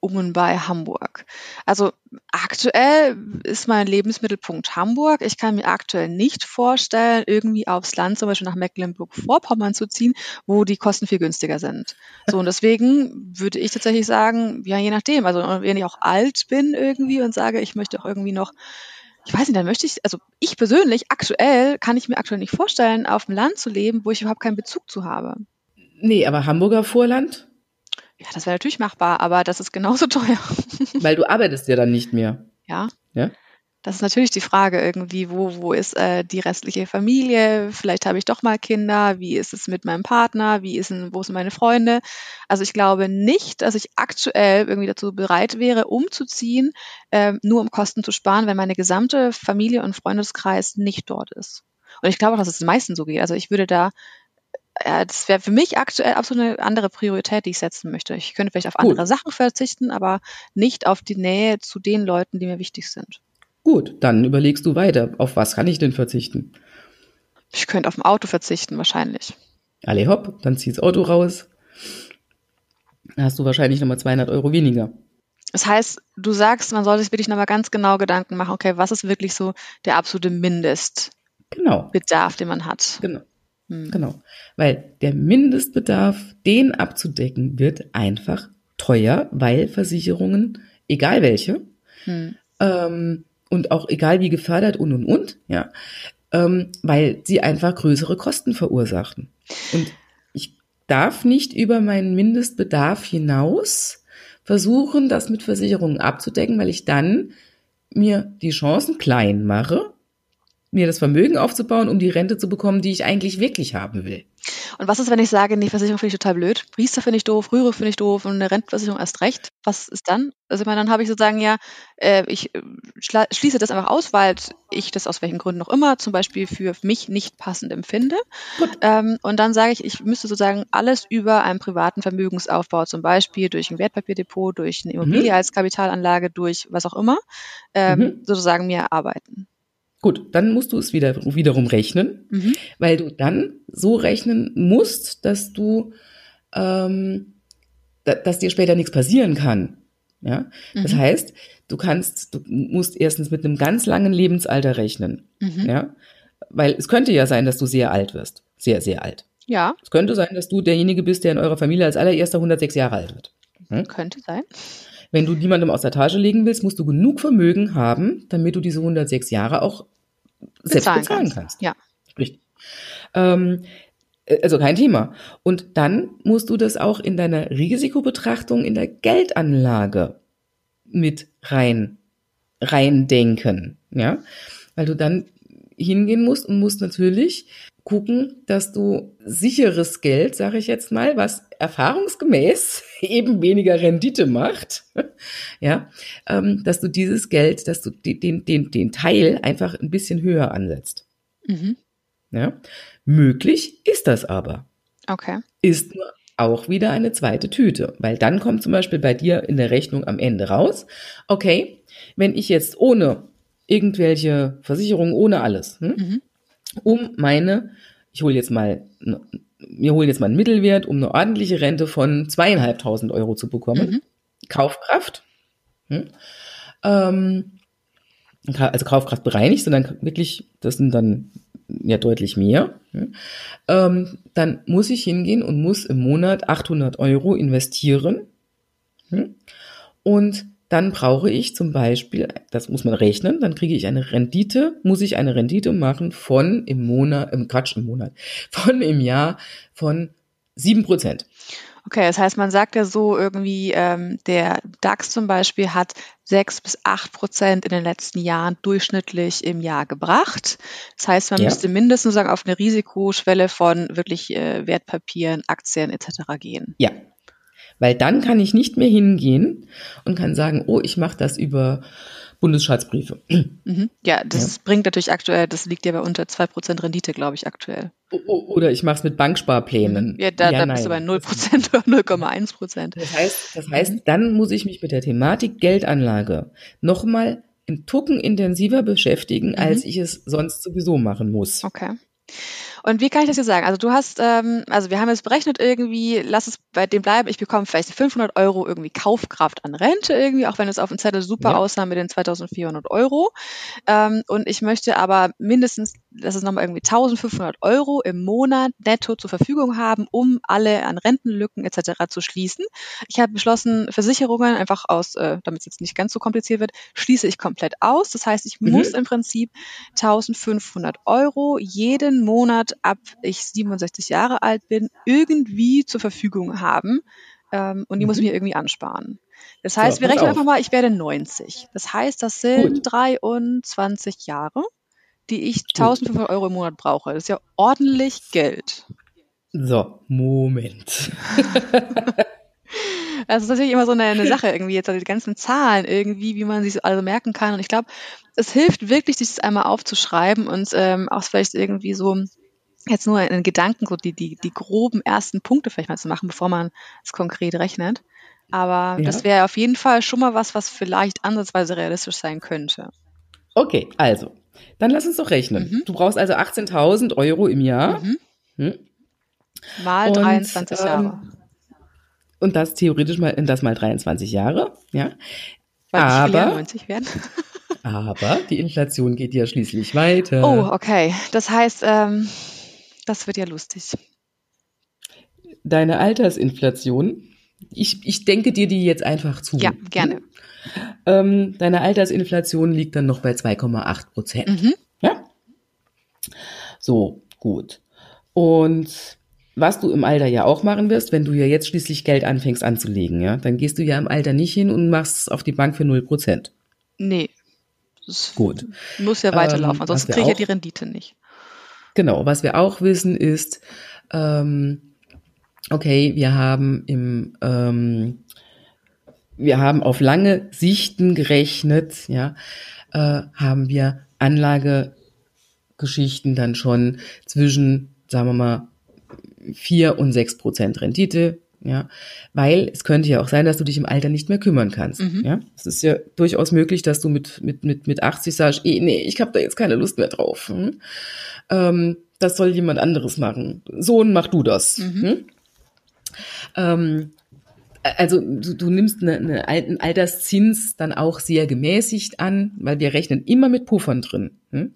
um und bei Hamburg. Also aktuell ist mein Lebensmittelpunkt Hamburg. Ich kann mir aktuell nicht vorstellen, irgendwie aufs Land, zum Beispiel nach Mecklenburg-Vorpommern zu ziehen, wo die Kosten viel günstiger sind. So, und deswegen würde ich tatsächlich sagen, ja, je nachdem. Also wenn ich auch alt bin irgendwie und sage, ich möchte auch irgendwie noch ich weiß nicht, dann möchte ich, also ich persönlich, aktuell kann ich mir aktuell nicht vorstellen, auf dem Land zu leben, wo ich überhaupt keinen Bezug zu habe. Nee, aber Hamburger Vorland? Ja, das wäre natürlich machbar, aber das ist genauso teuer. Weil du arbeitest ja dann nicht mehr. Ja. Ja. Das ist natürlich die Frage irgendwie, wo, wo ist äh, die restliche Familie? Vielleicht habe ich doch mal Kinder. Wie ist es mit meinem Partner? Wie ist, wo sind meine Freunde? Also ich glaube nicht, dass ich aktuell irgendwie dazu bereit wäre, umzuziehen, äh, nur um Kosten zu sparen, wenn meine gesamte Familie und Freundeskreis nicht dort ist. Und ich glaube auch, dass es den meisten so geht. Also ich würde da ja, das wäre für mich aktuell absolut eine andere Priorität, die ich setzen möchte. Ich könnte vielleicht auf Gut. andere Sachen verzichten, aber nicht auf die Nähe zu den Leuten, die mir wichtig sind. Gut, dann überlegst du weiter. Auf was kann ich denn verzichten? Ich könnte auf ein Auto verzichten, wahrscheinlich. Alle hopp, dann ziehst Auto raus. Dann hast du wahrscheinlich nochmal 200 Euro weniger. Das heißt, du sagst, man sollte sich wirklich nochmal ganz genau Gedanken machen, okay, was ist wirklich so der absolute Mindestbedarf, genau. den man hat. Genau. Hm. Genau. Weil der Mindestbedarf, den abzudecken, wird einfach teuer, weil Versicherungen, egal welche, hm. ähm, und auch egal wie gefördert und und und, ja, ähm, weil sie einfach größere Kosten verursachen. Und ich darf nicht über meinen Mindestbedarf hinaus versuchen, das mit Versicherungen abzudecken, weil ich dann mir die Chancen klein mache, mir das Vermögen aufzubauen, um die Rente zu bekommen, die ich eigentlich wirklich haben will. Und was ist, wenn ich sage, die Versicherung finde ich total blöd, Priester finde ich doof, Rühre finde ich doof und eine Rentenversicherung erst recht? Was ist dann? Also ich meine, dann habe ich sozusagen ja, äh, ich äh, schließe das einfach aus, weil ich das aus welchen Gründen auch immer zum Beispiel für mich nicht passend empfinde. Ähm, und dann sage ich, ich müsste sozusagen alles über einen privaten Vermögensaufbau, zum Beispiel durch ein Wertpapierdepot, durch eine Immobilie mhm. als Kapitalanlage, durch was auch immer, ähm, mhm. sozusagen mir erarbeiten. Gut, dann musst du es wieder, wiederum rechnen, mhm. weil du dann so rechnen musst, dass du, ähm, da, dass dir später nichts passieren kann. Ja, mhm. das heißt, du kannst, du musst erstens mit einem ganz langen Lebensalter rechnen. Mhm. Ja, weil es könnte ja sein, dass du sehr alt wirst, sehr, sehr alt. Ja. Es könnte sein, dass du derjenige bist, der in eurer Familie als allererster 106 Jahre alt wird. Hm? Könnte sein. Wenn du niemandem aus der Tasche legen willst, musst du genug Vermögen haben, damit du diese 106 Jahre auch selbst bezahlen, bezahlen kannst. kannst. Ja. Richtig. Ähm, äh, also kein Thema. Und dann musst du das auch in deiner Risikobetrachtung in der Geldanlage mit rein, rein denken, ja, weil du dann hingehen musst und musst natürlich gucken, dass du sicheres Geld, sage ich jetzt mal, was erfahrungsgemäß eben weniger Rendite macht, ja, ähm, dass du dieses Geld, dass du den, den, den Teil einfach ein bisschen höher ansetzt. Mhm. Ja, möglich ist das aber. Okay. Ist nur auch wieder eine zweite Tüte, weil dann kommt zum Beispiel bei dir in der Rechnung am Ende raus, okay, wenn ich jetzt ohne irgendwelche Versicherungen, ohne alles, hm, mhm. um meine, ich hole jetzt mal wir holen jetzt mal einen Mittelwert, um eine ordentliche Rente von zweieinhalbtausend Euro zu bekommen. Mhm. Kaufkraft. Hm? Ähm, also Kaufkraft bereinigt, sondern wirklich, das sind dann ja deutlich mehr. Hm? Ähm, dann muss ich hingehen und muss im Monat 800 Euro investieren. Hm? Und dann brauche ich zum Beispiel, das muss man rechnen, dann kriege ich eine Rendite, muss ich eine Rendite machen von im Monat, im Quatsch im Monat, von im Jahr von sieben Prozent. Okay, das heißt, man sagt ja so irgendwie, ähm, der DAX zum Beispiel hat sechs bis acht Prozent in den letzten Jahren durchschnittlich im Jahr gebracht. Das heißt, man ja. müsste mindestens sagen auf eine Risikoschwelle von wirklich äh, Wertpapieren, Aktien etc. gehen. Ja, Weil dann kann ich nicht mehr hingehen und kann sagen, oh, ich mache das über Bundesschatzbriefe. Mhm. Ja, das ja. bringt natürlich aktuell, das liegt ja bei unter 2% Rendite, glaube ich, aktuell. Oder ich mache es mit Banksparplänen. Ja, da, ja, da bist du bei 0% oder 0,1%. Das heißt, das heißt, mhm. dann muss ich mich mit der Thematik Geldanlage nochmal einen Tucken intensiver beschäftigen, mhm. als ich es sonst sowieso machen muss. Okay. Und wie kann ich das jetzt sagen? Also du hast, ähm, also wir haben jetzt berechnet irgendwie, lass es bei dem bleiben, ich bekomme vielleicht 500 Euro irgendwie Kaufkraft an Rente irgendwie, auch wenn es auf dem Zettel super ja. aussah mit den 2400 Euro. Ähm, und ich möchte aber mindestens, das ist nochmal irgendwie 1500 Euro im Monat netto zur Verfügung haben, um alle an Rentenlücken etc. zu schließen. Ich habe beschlossen, Versicherungen einfach aus, äh, damit es jetzt nicht ganz so kompliziert wird, schließe ich komplett aus. Das heißt, ich mhm. muss im Prinzip 1500 Euro jeden Monat ab ich 67 Jahre alt bin, irgendwie zur Verfügung haben. Ähm, und die mhm. muss ich mir irgendwie ansparen. Das heißt, so, wir rechnen auf. einfach mal, ich werde 90. Das heißt, das sind Gut. 23 Jahre, die ich 1500 Euro im Monat brauche. Das ist ja ordentlich Geld. So, Moment. Das ist natürlich immer so eine, eine Sache irgendwie, jetzt also die ganzen Zahlen irgendwie, wie man sich so alle merken kann. Und ich glaube, es hilft wirklich, sich das einmal aufzuschreiben und ähm, auch vielleicht irgendwie so jetzt nur in Gedanken so die, die, die groben ersten Punkte vielleicht mal zu machen, bevor man es konkret rechnet. Aber ja. das wäre auf jeden Fall schon mal was, was vielleicht ansatzweise realistisch sein könnte. Okay, also, dann lass uns doch rechnen. Mhm. Du brauchst also 18.000 Euro im Jahr. Mhm. Hm. Mal und, 23 Jahre. Ähm, und das theoretisch mal, das mal 23 Jahre, ja. Weil aber, 90 werden. aber die Inflation geht ja schließlich weiter. Oh, okay. Das heißt, ähm, das wird ja lustig. Deine Altersinflation, ich, ich denke dir die jetzt einfach zu. Ja, gerne. Ähm, deine Altersinflation liegt dann noch bei 2,8 Prozent. Mhm. Ja? So, gut. Und was du im Alter ja auch machen wirst, wenn du ja jetzt schließlich Geld anfängst anzulegen, ja, dann gehst du ja im Alter nicht hin und machst es auf die Bank für 0 Prozent. Nee. Das Gut. Muss ja weiterlaufen, ähm, ansonsten kriege ich ja die Rendite nicht. Genau, was wir auch wissen ist, ähm, okay, wir haben im, ähm, wir haben auf lange Sichten gerechnet, ja, äh, haben wir Anlagegeschichten dann schon zwischen, sagen wir mal, vier und sechs Prozent Rendite ja, weil es könnte ja auch sein, dass du dich im Alter nicht mehr kümmern kannst, mhm. ja. Es ist ja durchaus möglich, dass du mit mit mit mit 80 sagst, eh, nee, ich habe da jetzt keine Lust mehr drauf. Hm? Ähm, das soll jemand anderes machen. Sohn, mach du das. Mhm. Hm? Ähm, also du, du nimmst eine, eine, einen Alterszins dann auch sehr gemäßigt an, weil wir rechnen immer mit Puffern drin. Hm?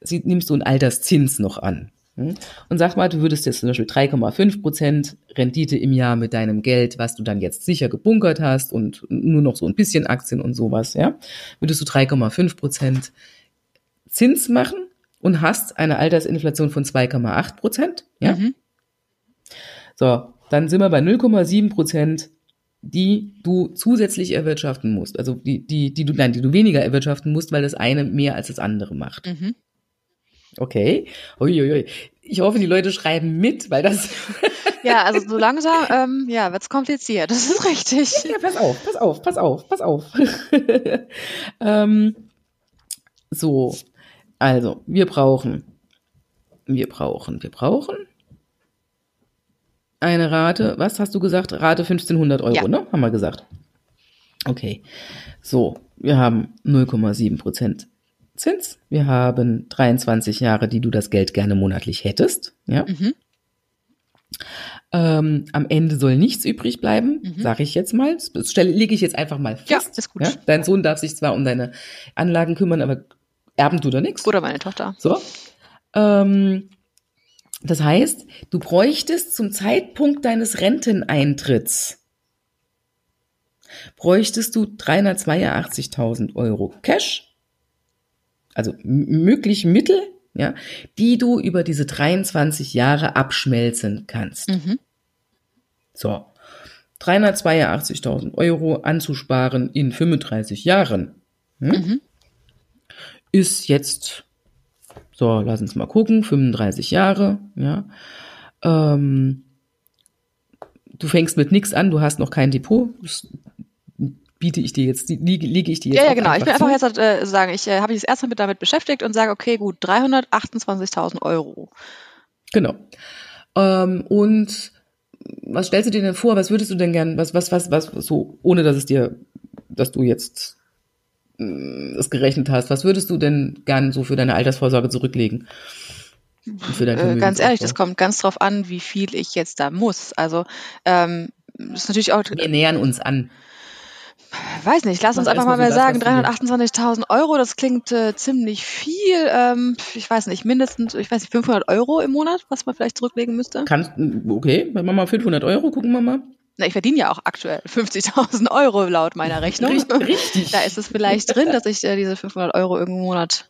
Sie, nimmst du einen Alterszins noch an. Hm? Und sag mal, du würdest jetzt zum Beispiel 3,5 Prozent Rendite im Jahr mit deinem Geld, was du dann jetzt sicher gebunkert hast und nur noch so ein bisschen Aktien und sowas, ja, würdest du 3,5 Prozent Zins machen und hast eine Altersinflation von 2,8 Prozent, ja. Mhm. So, dann sind wir bei 0,7 Prozent, die du zusätzlich erwirtschaften musst. Also die, die, die du, nein, die du weniger erwirtschaften musst, weil das eine mehr als das andere macht. Mhm. Okay. Uiuiui. Ich hoffe, die Leute schreiben mit, weil das. ja, also so langsam, ähm, ja, wird's kompliziert. Das ist richtig. Ja, pass auf, pass auf, pass auf, pass auf. ähm, so, also wir brauchen, wir brauchen, wir brauchen eine Rate. Was hast du gesagt? Rate 1500 Euro, ja. ne? Haben wir gesagt. Okay. So, wir haben 0,7 Prozent Zins. Wir haben 23 Jahre, die du das Geld gerne monatlich hättest. Ja. Mhm. Ähm, am Ende soll nichts übrig bleiben, mhm. sage ich jetzt mal. Das stelle, lege ich jetzt einfach mal fest. Ja, ist gut. Ja? Dein Sohn darf sich zwar um deine Anlagen kümmern, aber erben tut er nichts. Oder meine Tochter. So. Ähm, das heißt, du bräuchtest zum Zeitpunkt deines Renteneintritts bräuchtest du 382.000 Euro Cash also mögliche Mittel, ja, die du über diese 23 Jahre abschmelzen kannst. Mhm. So. 382.000 Euro anzusparen in 35 Jahren hm, mhm. Ist jetzt, so, lass uns mal gucken, 35 Jahre, ja, ähm, du fängst mit nichts an, du hast noch kein Depot, das biete ich dir jetzt, liege, liege ich dir jetzt Ja, ja, genau. Ich will einfach jetzt äh, sagen, ich äh, habe mich das erste mit damit beschäftigt und sage, okay, gut, 328.000 Euro. Genau. Ähm, und was stellst du dir denn vor? Was würdest du denn gern, was, was, was, was, so, ohne dass es dir, dass du jetzt es gerechnet hast, was würdest du denn gern so für deine Altersvorsorge zurücklegen? Für dein äh, ganz ehrlich, das kommt ganz drauf an, wie viel ich jetzt da muss. Also ähm, ist natürlich auch. Wir nähern uns an. Weiß nicht, lass uns einfach mal, mal sagen, 328.000 Euro, das klingt äh, ziemlich viel. Ähm, ich weiß nicht, mindestens, ich weiß nicht, 500 Euro im Monat, was man vielleicht zurücklegen müsste. Kannst, okay, machen wir mal 500 Euro, gucken wir mal. Na, ich verdiene ja auch aktuell 50.000 Euro laut meiner Rechnung. Richtig. Da ist es vielleicht drin, dass ich äh, diese 500 Euro irgendeinen Monat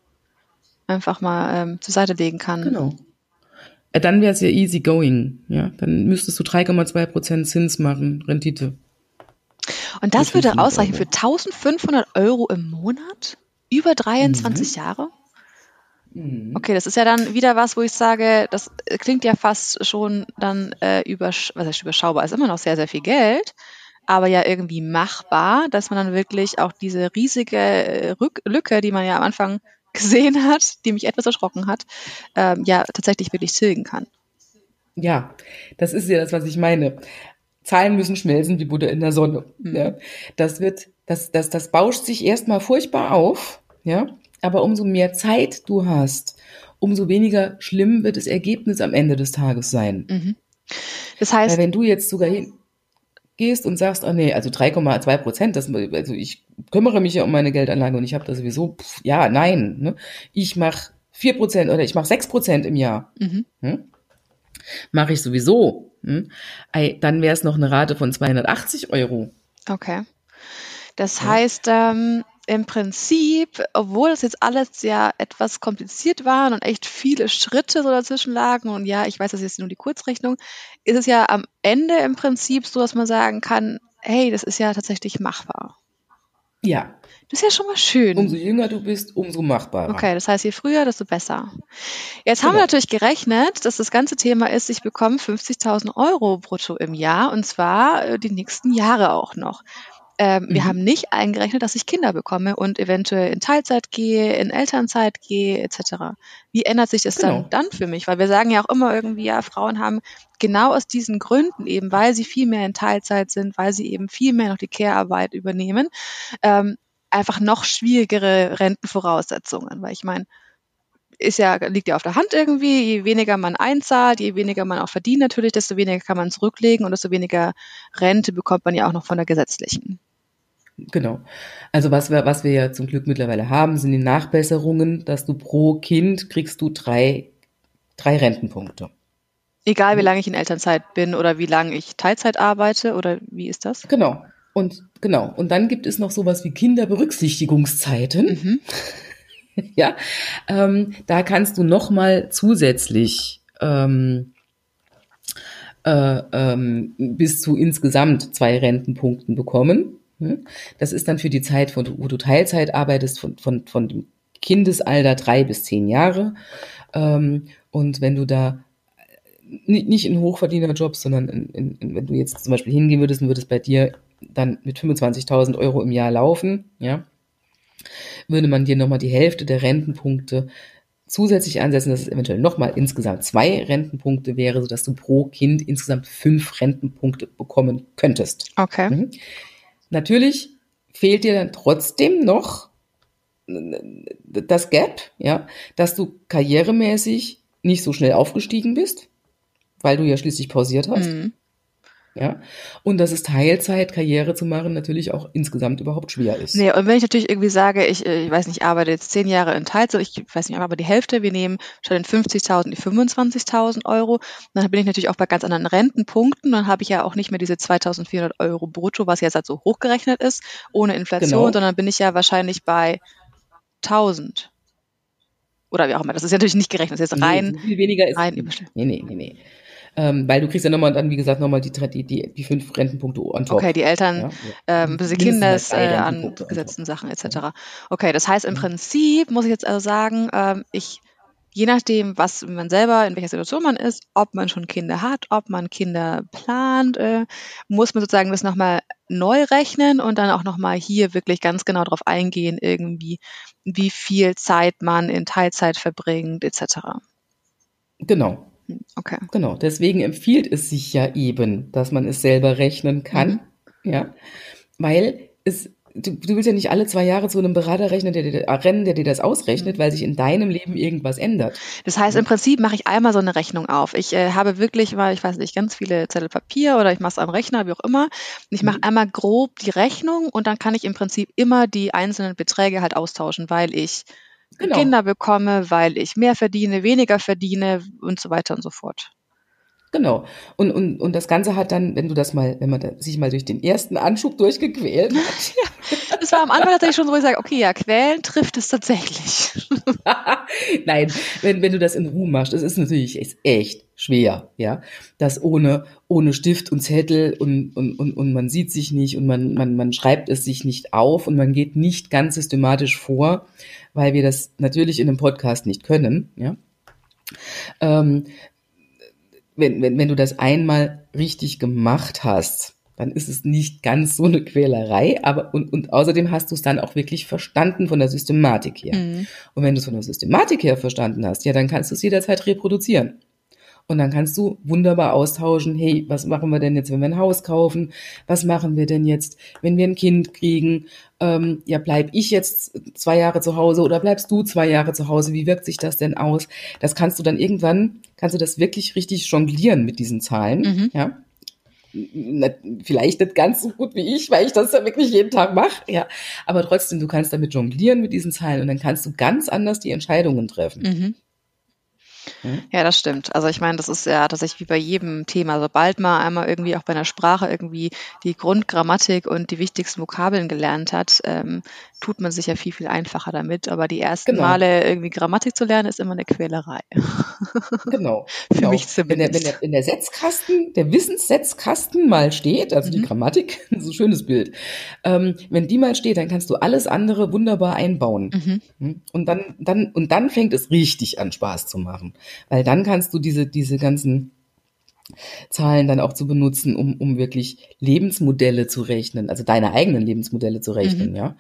einfach mal ähm, zur Seite legen kann. Genau. Äh, dann wäre es ja easy going, ja. Dann müsstest du 3,2 Prozent Zins machen, Rendite. Und das würde ausreichen für 1500 Euro im Monat? Über 23 mhm. Jahre? Mhm. Okay, das ist ja dann wieder was, wo ich sage, das klingt ja fast schon dann äh, übersch was heißt überschaubar, ist immer noch sehr, sehr viel Geld, aber ja irgendwie machbar, dass man dann wirklich auch diese riesige äh, Lücke, die man ja am Anfang gesehen hat, die mich etwas erschrocken hat, ähm, ja tatsächlich wirklich tilgen kann. Ja, das ist ja das, was ich meine. Zahlen müssen schmelzen wie Butter in der Sonne. Mhm. Ja. Das wird, das, das, das bauscht sich erstmal furchtbar auf, ja. Aber umso mehr Zeit du hast, umso weniger schlimm wird das Ergebnis am Ende des Tages sein. Mhm. Das heißt, Weil wenn du jetzt sogar hingehst und sagst, oh nee, also 3,2 Prozent, das, also ich kümmere mich ja um meine Geldanlage und ich habe da sowieso, pff, ja, nein, ne? ich mache 4 Prozent oder ich mache 6 Prozent im Jahr. Mhm. Hm? Mache ich sowieso. Hm? Dann wäre es noch eine Rate von 280 Euro. Okay. Das heißt, ähm, im Prinzip, obwohl das jetzt alles ja etwas kompliziert war und echt viele Schritte so dazwischen lagen und ja, ich weiß, das ist jetzt nur die Kurzrechnung, ist es ja am Ende im Prinzip so, dass man sagen kann, hey, das ist ja tatsächlich machbar. Ja. Das ist ja schon mal schön. Umso jünger du bist, umso machbarer. Okay, das heißt, je früher, desto besser. Jetzt genau. haben wir genau. natürlich gerechnet, dass das ganze Thema ist, ich bekomme 50.000 Euro brutto im Jahr und zwar äh, die nächsten Jahre auch noch. Ähm, mhm. Wir haben nicht eingerechnet, dass ich Kinder bekomme und eventuell in Teilzeit gehe, in Elternzeit gehe, etc. Wie ändert sich das genau. dann, dann für mich? Weil wir sagen ja auch immer irgendwie, ja, Frauen haben genau aus diesen Gründen eben, weil sie viel mehr in Teilzeit sind, weil sie eben viel mehr noch die Care-Arbeit übernehmen, ähm, einfach noch schwierigere Rentenvoraussetzungen. Weil ich meine, ist ja, liegt ja auf der Hand irgendwie, je weniger man einzahlt, je weniger man auch verdient natürlich, desto weniger kann man zurücklegen und desto weniger Rente bekommt man ja auch noch von der gesetzlichen. Genau. Also was wir, was wir ja zum Glück mittlerweile haben, sind die Nachbesserungen, dass du pro Kind kriegst du drei, drei Rentenpunkte. Egal wie lange ich in Elternzeit bin oder wie lange ich Teilzeit arbeite oder wie ist das? Genau. Und genau. Und dann gibt es noch sowas wie Kinderberücksichtigungszeiten. Mhm. ja, ähm, da kannst du noch mal zusätzlich ähm, äh, ähm, bis zu insgesamt zwei Rentenpunkten bekommen. Das ist dann für die Zeit, wo du, wo du Teilzeit arbeitest, von, von, von dem Kindesalter drei bis zehn Jahre. Ähm, und wenn du da nicht in Hochverdienerjobs, sondern in, in, in, wenn du jetzt zum Beispiel hingehen würdest, würde es bei dir dann mit 25.000 Euro im Jahr laufen, ja, würde man dir nochmal die Hälfte der Rentenpunkte zusätzlich ansetzen, dass es eventuell nochmal insgesamt zwei Rentenpunkte wäre, sodass du pro Kind insgesamt fünf Rentenpunkte bekommen könntest. Okay. Mhm. Natürlich fehlt dir dann trotzdem noch das Gap, ja, dass du karrieremäßig nicht so schnell aufgestiegen bist, weil du ja schließlich pausiert hast. Mhm. Ja. Und dass es Teilzeit Karriere zu machen natürlich auch insgesamt überhaupt schwer ist. Nee, und wenn ich natürlich irgendwie sage, ich, äh, ich weiß nicht, ich arbeite jetzt zehn Jahre in Teilzeit, ich weiß nicht, aber die Hälfte, wir nehmen statt den 50.000 die 25.000 Euro, dann bin ich natürlich auch bei ganz anderen Rentenpunkten, dann habe ich ja auch nicht mehr diese 2.400 Euro brutto, was jetzt halt so hochgerechnet ist, ohne Inflation, genau. sondern bin ich ja wahrscheinlich bei 1.000 oder wie auch immer. Das ist ja natürlich nicht gerechnet. Das ist jetzt rein, nee, viel weniger ist. Rein nee, nee, nee, nee ähm, weil du kriegst ja nochmal dann, wie gesagt, nochmal die, die, die, die fünf Rentenpunkte on top. Okay, die Eltern, ja? ähm, bis Kindes, äh, angesetzten Sachen etc. Okay, das heißt im mhm. Prinzip muss ich jetzt also sagen, ähm, ich je nachdem, was man selber, in welcher Situation man ist, ob man schon Kinder hat, ob man Kinder plant, äh, muss man sozusagen das nochmal neu rechnen und dann auch nochmal hier wirklich ganz genau darauf eingehen, irgendwie, wie viel Zeit man in Teilzeit verbringt, etc. Genau. Okay. Genau. Deswegen empfiehlt es sich ja eben, dass man es selber rechnen kann. Mhm. Ja. Weil es du, du willst ja nicht alle zwei Jahre zu einem Berater rechnen, der dir, rennen, der dir das ausrechnet, weil sich in deinem Leben irgendwas ändert. Das heißt, im Prinzip mache ich einmal so eine Rechnung auf. Ich äh, habe wirklich mal, ich weiß nicht, ganz viele Zettel Papier oder ich mache es am Rechner, wie auch immer. Ich mache mhm. einmal grob die Rechnung und dann kann ich im Prinzip immer die einzelnen Beträge halt austauschen, weil ich genau. Kinder bekomme, weil ich mehr verdiene, weniger verdiene und so weiter und so fort. Genau. Und, und, und das Ganze hat dann, wenn du das mal, wenn man da sich mal durch den ersten Anschub durchgequält hat. ja, das war am Anfang tatsächlich schon so, wo ich sage, okay, ja, quälen trifft es tatsächlich. Nein, wenn, wenn du das in Ruhe machst, das ist natürlich ist echt schwer, ja. Das ohne, ohne Stift und Zettel und, und, und, und man sieht sich nicht und man, man, man schreibt es sich nicht auf und man geht nicht ganz systematisch vor, weil wir das natürlich in einem Podcast nicht können, ja. Ähm, wenn, wenn, wenn du das einmal richtig gemacht hast, dann ist es nicht ganz so eine Quälerei, aber und, und außerdem hast du es dann auch wirklich verstanden von der Systematik her. Mhm. Und wenn du es von der Systematik her verstanden hast, ja, dann kannst du es jederzeit reproduzieren. Und dann kannst du wunderbar austauschen, hey, was machen wir denn jetzt, wenn wir ein Haus kaufen? Was machen wir denn jetzt, wenn wir ein Kind kriegen? Ähm, ja, bleib ich jetzt zwei Jahre zu Hause oder bleibst du zwei Jahre zu Hause? Wie wirkt sich das denn aus? Das kannst du dann irgendwann, kannst du das wirklich richtig jonglieren mit diesen Zahlen, mhm. ja. Vielleicht nicht ganz so gut wie ich, weil ich das ja wirklich jeden Tag mache, ja. Aber trotzdem, du kannst damit jonglieren mit diesen Zahlen und dann kannst du ganz anders die Entscheidungen treffen. Mhm. Hm? Ja, das stimmt. Also ich meine, das ist ja tatsächlich wie bei jedem Thema. Sobald man einmal irgendwie auch bei einer Sprache irgendwie die Grundgrammatik und die wichtigsten Vokabeln gelernt hat, ähm, tut man sich ja viel, viel einfacher damit. Aber die ersten genau. Male irgendwie Grammatik zu lernen, ist immer eine Quälerei. Genau. Für genau. mich zumindest. Wenn der, wenn, der, der Setzkasten, der Wissenssetzkasten mal steht, also mhm. die Grammatik, so ein schönes Bild, ähm, wenn die mal steht, dann kannst du alles andere wunderbar einbauen. Mhm. Hm? Und dann, dann, und dann fängt es richtig an Spaß zu machen. Weil dann kannst du diese, diese ganzen Zahlen dann auch zu benutzen, um, um wirklich Lebensmodelle zu rechnen, also deine eigenen Lebensmodelle zu rechnen, mhm. ja.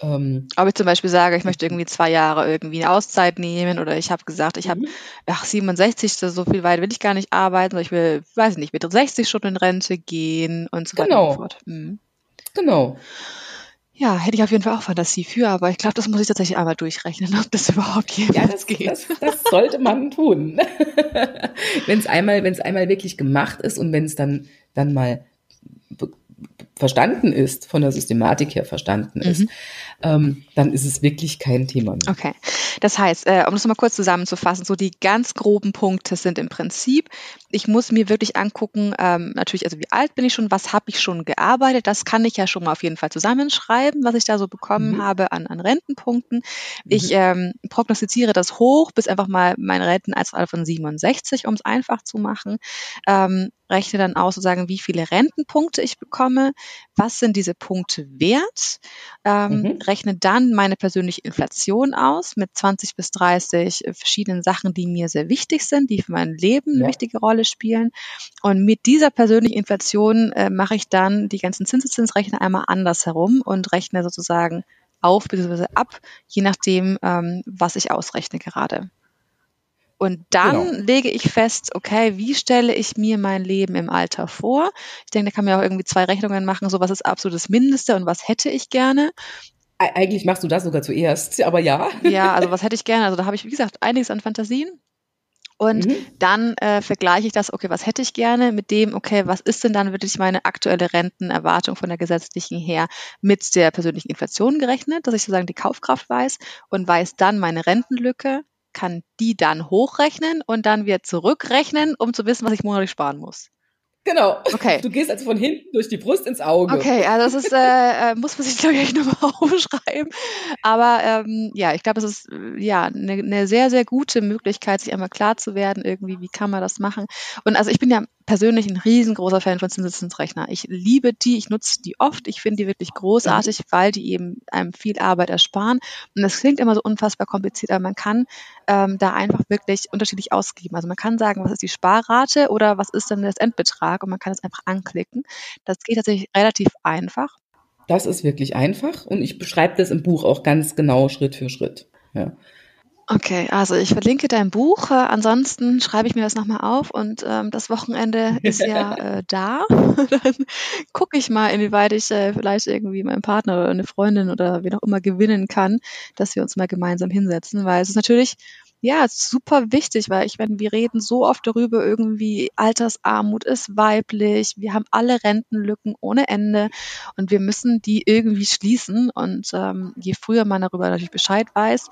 Ähm, Ob ich zum Beispiel sage, ich möchte irgendwie zwei Jahre irgendwie eine Auszeit nehmen oder ich habe gesagt, ich habe, mhm. ach, 67, so viel weit will ich gar nicht arbeiten, sondern ich will, weiß ich nicht, mit 60 Stunden in Rente gehen und so weiter genau. und so fort. Mhm. Genau. Ja, hätte ich auf jeden Fall auch Fantasie für, aber ich glaube, das muss ich tatsächlich einmal durchrechnen, ob das überhaupt jemals ja, das, geht. Das, das sollte man tun. wenn es einmal, wenn es einmal wirklich gemacht ist und wenn es dann, dann mal verstanden ist, von der Systematik her verstanden ist, mhm. ähm, dann ist es wirklich kein Thema mehr. Okay. Das heißt, äh, um das mal kurz zusammenzufassen, so die ganz groben Punkte sind im Prinzip, ich muss mir wirklich angucken, ähm, natürlich, also wie alt bin ich schon, was habe ich schon gearbeitet, das kann ich ja schon mal auf jeden Fall zusammenschreiben, was ich da so bekommen mhm. habe an, an Rentenpunkten. Mhm. Ich ähm, prognostiziere das hoch bis einfach mal mein Rentenalter von 67, um es einfach zu machen. Ähm, rechne dann aus, sozusagen, wie viele Rentenpunkte ich bekomme, was sind diese Punkte wert, ähm, mhm. rechne dann meine persönliche Inflation aus mit 20 bis 30 verschiedenen Sachen, die mir sehr wichtig sind, die für mein Leben ja. eine wichtige Rolle spielen. Und mit dieser persönlichen Inflation äh, mache ich dann die ganzen Zinseszinsrechner einmal anders herum und rechne sozusagen auf bzw. ab, je nachdem, ähm, was ich ausrechne gerade. Und dann genau. lege ich fest, okay, wie stelle ich mir mein Leben im Alter vor? Ich denke, da kann man ja auch irgendwie zwei Rechnungen machen, so was ist absolutes Mindeste und was hätte ich gerne. Eigentlich machst du das sogar zuerst, aber ja. Ja, also was hätte ich gerne? Also da habe ich, wie gesagt, einiges an Fantasien. Und mhm. dann äh, vergleiche ich das, okay, was hätte ich gerne mit dem, okay, was ist denn dann wirklich meine aktuelle Rentenerwartung von der gesetzlichen her mit der persönlichen Inflation gerechnet, dass ich sozusagen die Kaufkraft weiß und weiß dann meine Rentenlücke, kann die dann hochrechnen und dann wieder zurückrechnen, um zu wissen, was ich monatlich sparen muss. Genau. Okay. Du gehst also von hinten durch die Brust ins Auge. Okay, also das ist, äh, äh muss man sich, glaube ich, nochmal aufschreiben. Aber ähm, ja, ich glaube, es ist ja eine ne sehr, sehr gute Möglichkeit, sich einmal klar zu werden, irgendwie, wie kann man das machen. Und also ich bin ja persönlich ein riesengroßer Fan von Zinseszinsrechner. Ich liebe die, ich nutze die oft, ich finde die wirklich großartig, mhm. weil die eben einem viel Arbeit ersparen. Und das klingt immer so unfassbar kompliziert, aber man kann ähm, da einfach wirklich unterschiedlich ausgeben. Also man kann sagen, was ist die Sparrate oder was ist denn das Endbetrag und man kann es einfach anklicken. Das geht tatsächlich relativ einfach. Das ist wirklich einfach und ich beschreibe das im Buch auch ganz genau Schritt für Schritt. Ja. Okay, also ich verlinke dein Buch. Äh, ansonsten schreibe ich mir das nochmal auf und ähm, das Wochenende ist ja äh, da. Dann gucke ich mal, inwieweit ich äh, vielleicht irgendwie meinen Partner oder eine Freundin oder wen auch immer gewinnen kann, dass wir uns mal gemeinsam hinsetzen, weil es ist natürlich ja, super wichtig, weil ich meine, wir reden so oft darüber, irgendwie Altersarmut ist weiblich, wir haben alle Rentenlücken ohne Ende und wir müssen die irgendwie schließen. Und ähm, je früher man darüber natürlich Bescheid weiß,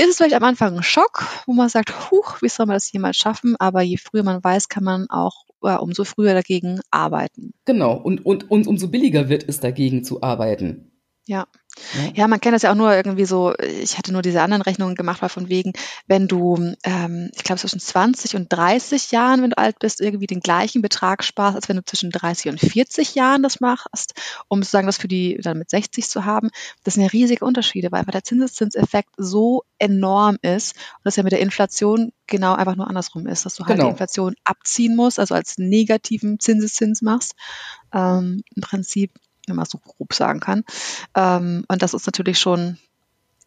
ist es vielleicht am Anfang ein Schock, wo man sagt, huch, wie soll man das jemals schaffen? Aber je früher man weiß, kann man auch ja, umso früher dagegen arbeiten. Genau, und, und, und umso billiger wird es dagegen zu arbeiten. Ja. Ja. man kennt das ja auch nur irgendwie so, ich hatte nur diese anderen Rechnungen gemacht, weil von wegen, wenn du, ähm, ich glaube, zwischen 20 und 30 Jahren, wenn du alt bist, irgendwie den gleichen Betrag sparst, als wenn du zwischen 30 und 40 Jahren das machst, um sozusagen das für die dann mit 60 zu haben. Das sind ja riesige Unterschiede, weil einfach der Zinseszinseffekt so enorm ist und das ja mit der Inflation genau einfach nur andersrum ist, dass du halt genau. die Inflation abziehen musst, also als negativen Zinseszins machst. Ähm, Im Prinzip wenn man so grob sagen kann. Ähm, und das ist natürlich schon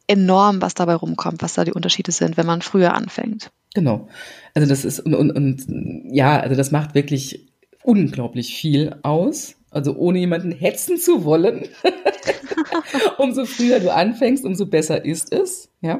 enorm, was dabei rumkommt, was da die Unterschiede sind, wenn man früher anfängt. Genau. Also das ist und, und, und ja, also das macht wirklich unglaublich viel aus. Also ohne jemanden hetzen zu wollen. umso früher du anfängst, umso besser ist es. Ja.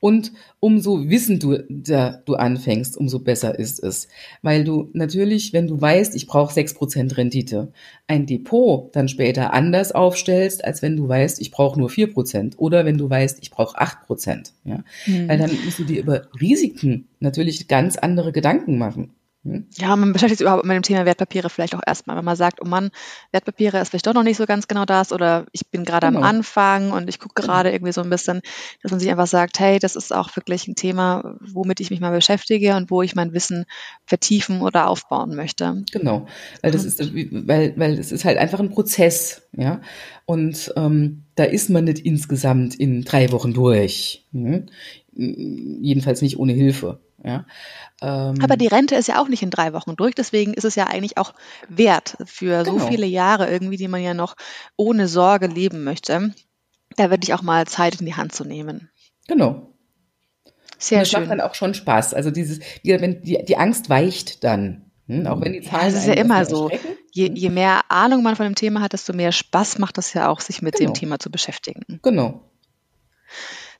Und umso wissend du, du anfängst, umso besser ist es. Weil du natürlich, wenn du weißt, ich brauche 6% Rendite, ein Depot dann später anders aufstellst, als wenn du weißt, ich brauche nur 4%. Oder wenn du weißt, ich brauche 8%. Ja? Mhm. Weil dann musst du dir über Risiken natürlich ganz andere Gedanken machen. Hm? Ja, man beschäftigt sich überhaupt mit dem Thema Wertpapiere vielleicht auch erstmal, wenn man sagt, oh Mann, Wertpapiere ist vielleicht doch noch nicht so ganz genau das oder ich bin gerade genau. am Anfang und ich gucke gerade genau. irgendwie so ein bisschen, dass man sich einfach sagt, hey, das ist auch wirklich ein Thema, womit ich mich mal beschäftige und wo ich mein Wissen vertiefen oder aufbauen möchte. Genau, weil das ist, weil, weil es ist halt einfach ein Prozess, ja. Und ähm, da ist man nicht insgesamt in drei Wochen durch. Hm? Jedenfalls nicht ohne Hilfe. Ja. Ähm, Aber die Rente ist ja auch nicht in drei Wochen durch, deswegen ist es ja eigentlich auch wert für genau. so viele Jahre irgendwie, die man ja noch ohne Sorge leben möchte, da wirklich auch mal Zeit in die Hand zu nehmen. Genau. Sehr das schön. Macht dann auch schon Spaß. Also dieses, die, wenn die, die Angst weicht dann. Hm, auch wenn die Zahlen. Ja, das ist ja immer so. Je, je, mehr Ahnung man von dem Thema hat, desto mehr Spaß macht das ja auch, sich mit genau. dem Thema zu beschäftigen. Genau.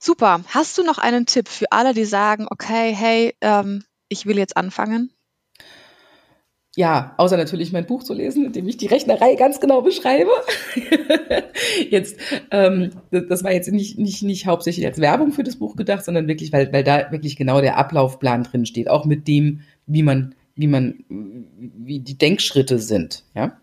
Super. Hast du noch einen Tipp für alle, die sagen, okay, hey, ähm, ich will jetzt anfangen? Ja, außer natürlich mein Buch zu lesen, in dem ich die Rechnerei ganz genau beschreibe. jetzt, ähm, das war jetzt nicht, nicht, nicht hauptsächlich als Werbung für das Buch gedacht, sondern wirklich, weil, weil da wirklich genau der Ablaufplan drin steht, auch mit dem, wie man, wie man, wie die Denkschritte sind, ja.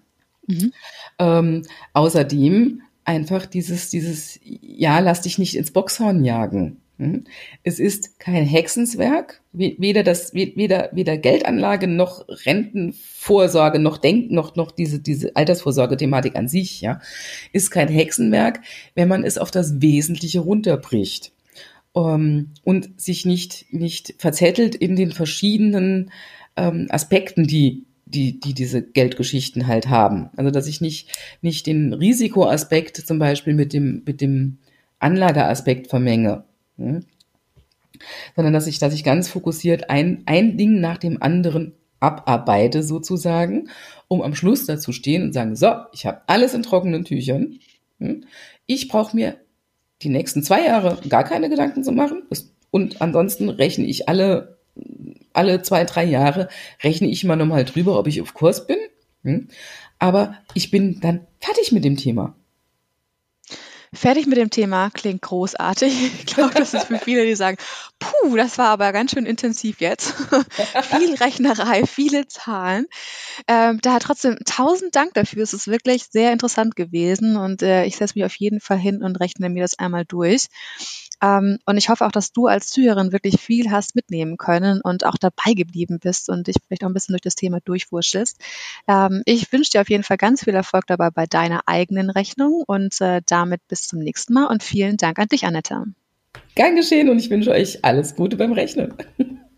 Mhm. Ähm, außerdem einfach dieses, dieses, ja, lass dich nicht ins Boxhorn jagen. Hm? Es ist kein Hexenswerk, weder das, weder, weder Geldanlage noch Rentenvorsorge noch Denk, noch, noch diese, diese Altersvorsorge-Thematik an sich, ja, ist kein Hexenwerk, wenn man es auf das Wesentliche runterbricht. Um, ähm, und sich nicht, nicht verzettelt in den verschiedenen ähm, Aspekten, die die, die diese Geldgeschichten halt haben. Also dass ich nicht, nicht den Risikoaspekt zum Beispiel mit dem, mit dem Anlageaspekt vermenge. Hm? Sondern dass ich, dass ich ganz fokussiert ein, ein Ding nach dem anderen abarbeite sozusagen, um am Schluss dazu stehen und sagen, so, ich habe alles in trockenen Tüchern. Hm? Ich brauche mir die nächsten zwei Jahre gar keine Gedanken zu machen. Und ansonsten rechne ich alle alle zwei, drei Jahre rechne ich mal nochmal drüber, ob ich auf Kurs bin. Hm? Aber ich bin dann fertig mit dem Thema. Fertig mit dem Thema klingt großartig. Ich glaube, das ist für viele, die sagen, puh, das war aber ganz schön intensiv jetzt. Viel Rechnerei, viele Zahlen. Ähm, daher trotzdem tausend Dank dafür. Es ist wirklich sehr interessant gewesen und äh, ich setze mich auf jeden Fall hin und rechne mir das einmal durch. Ähm, und ich hoffe auch, dass du als Zuhörerin wirklich viel hast mitnehmen können und auch dabei geblieben bist und dich vielleicht auch ein bisschen durch das Thema durchwurschtelst. Ähm, ich wünsche dir auf jeden Fall ganz viel Erfolg dabei bei deiner eigenen Rechnung und äh, damit bis zum nächsten Mal und vielen Dank an dich, Annette. Gern geschehen und ich wünsche euch alles Gute beim Rechnen.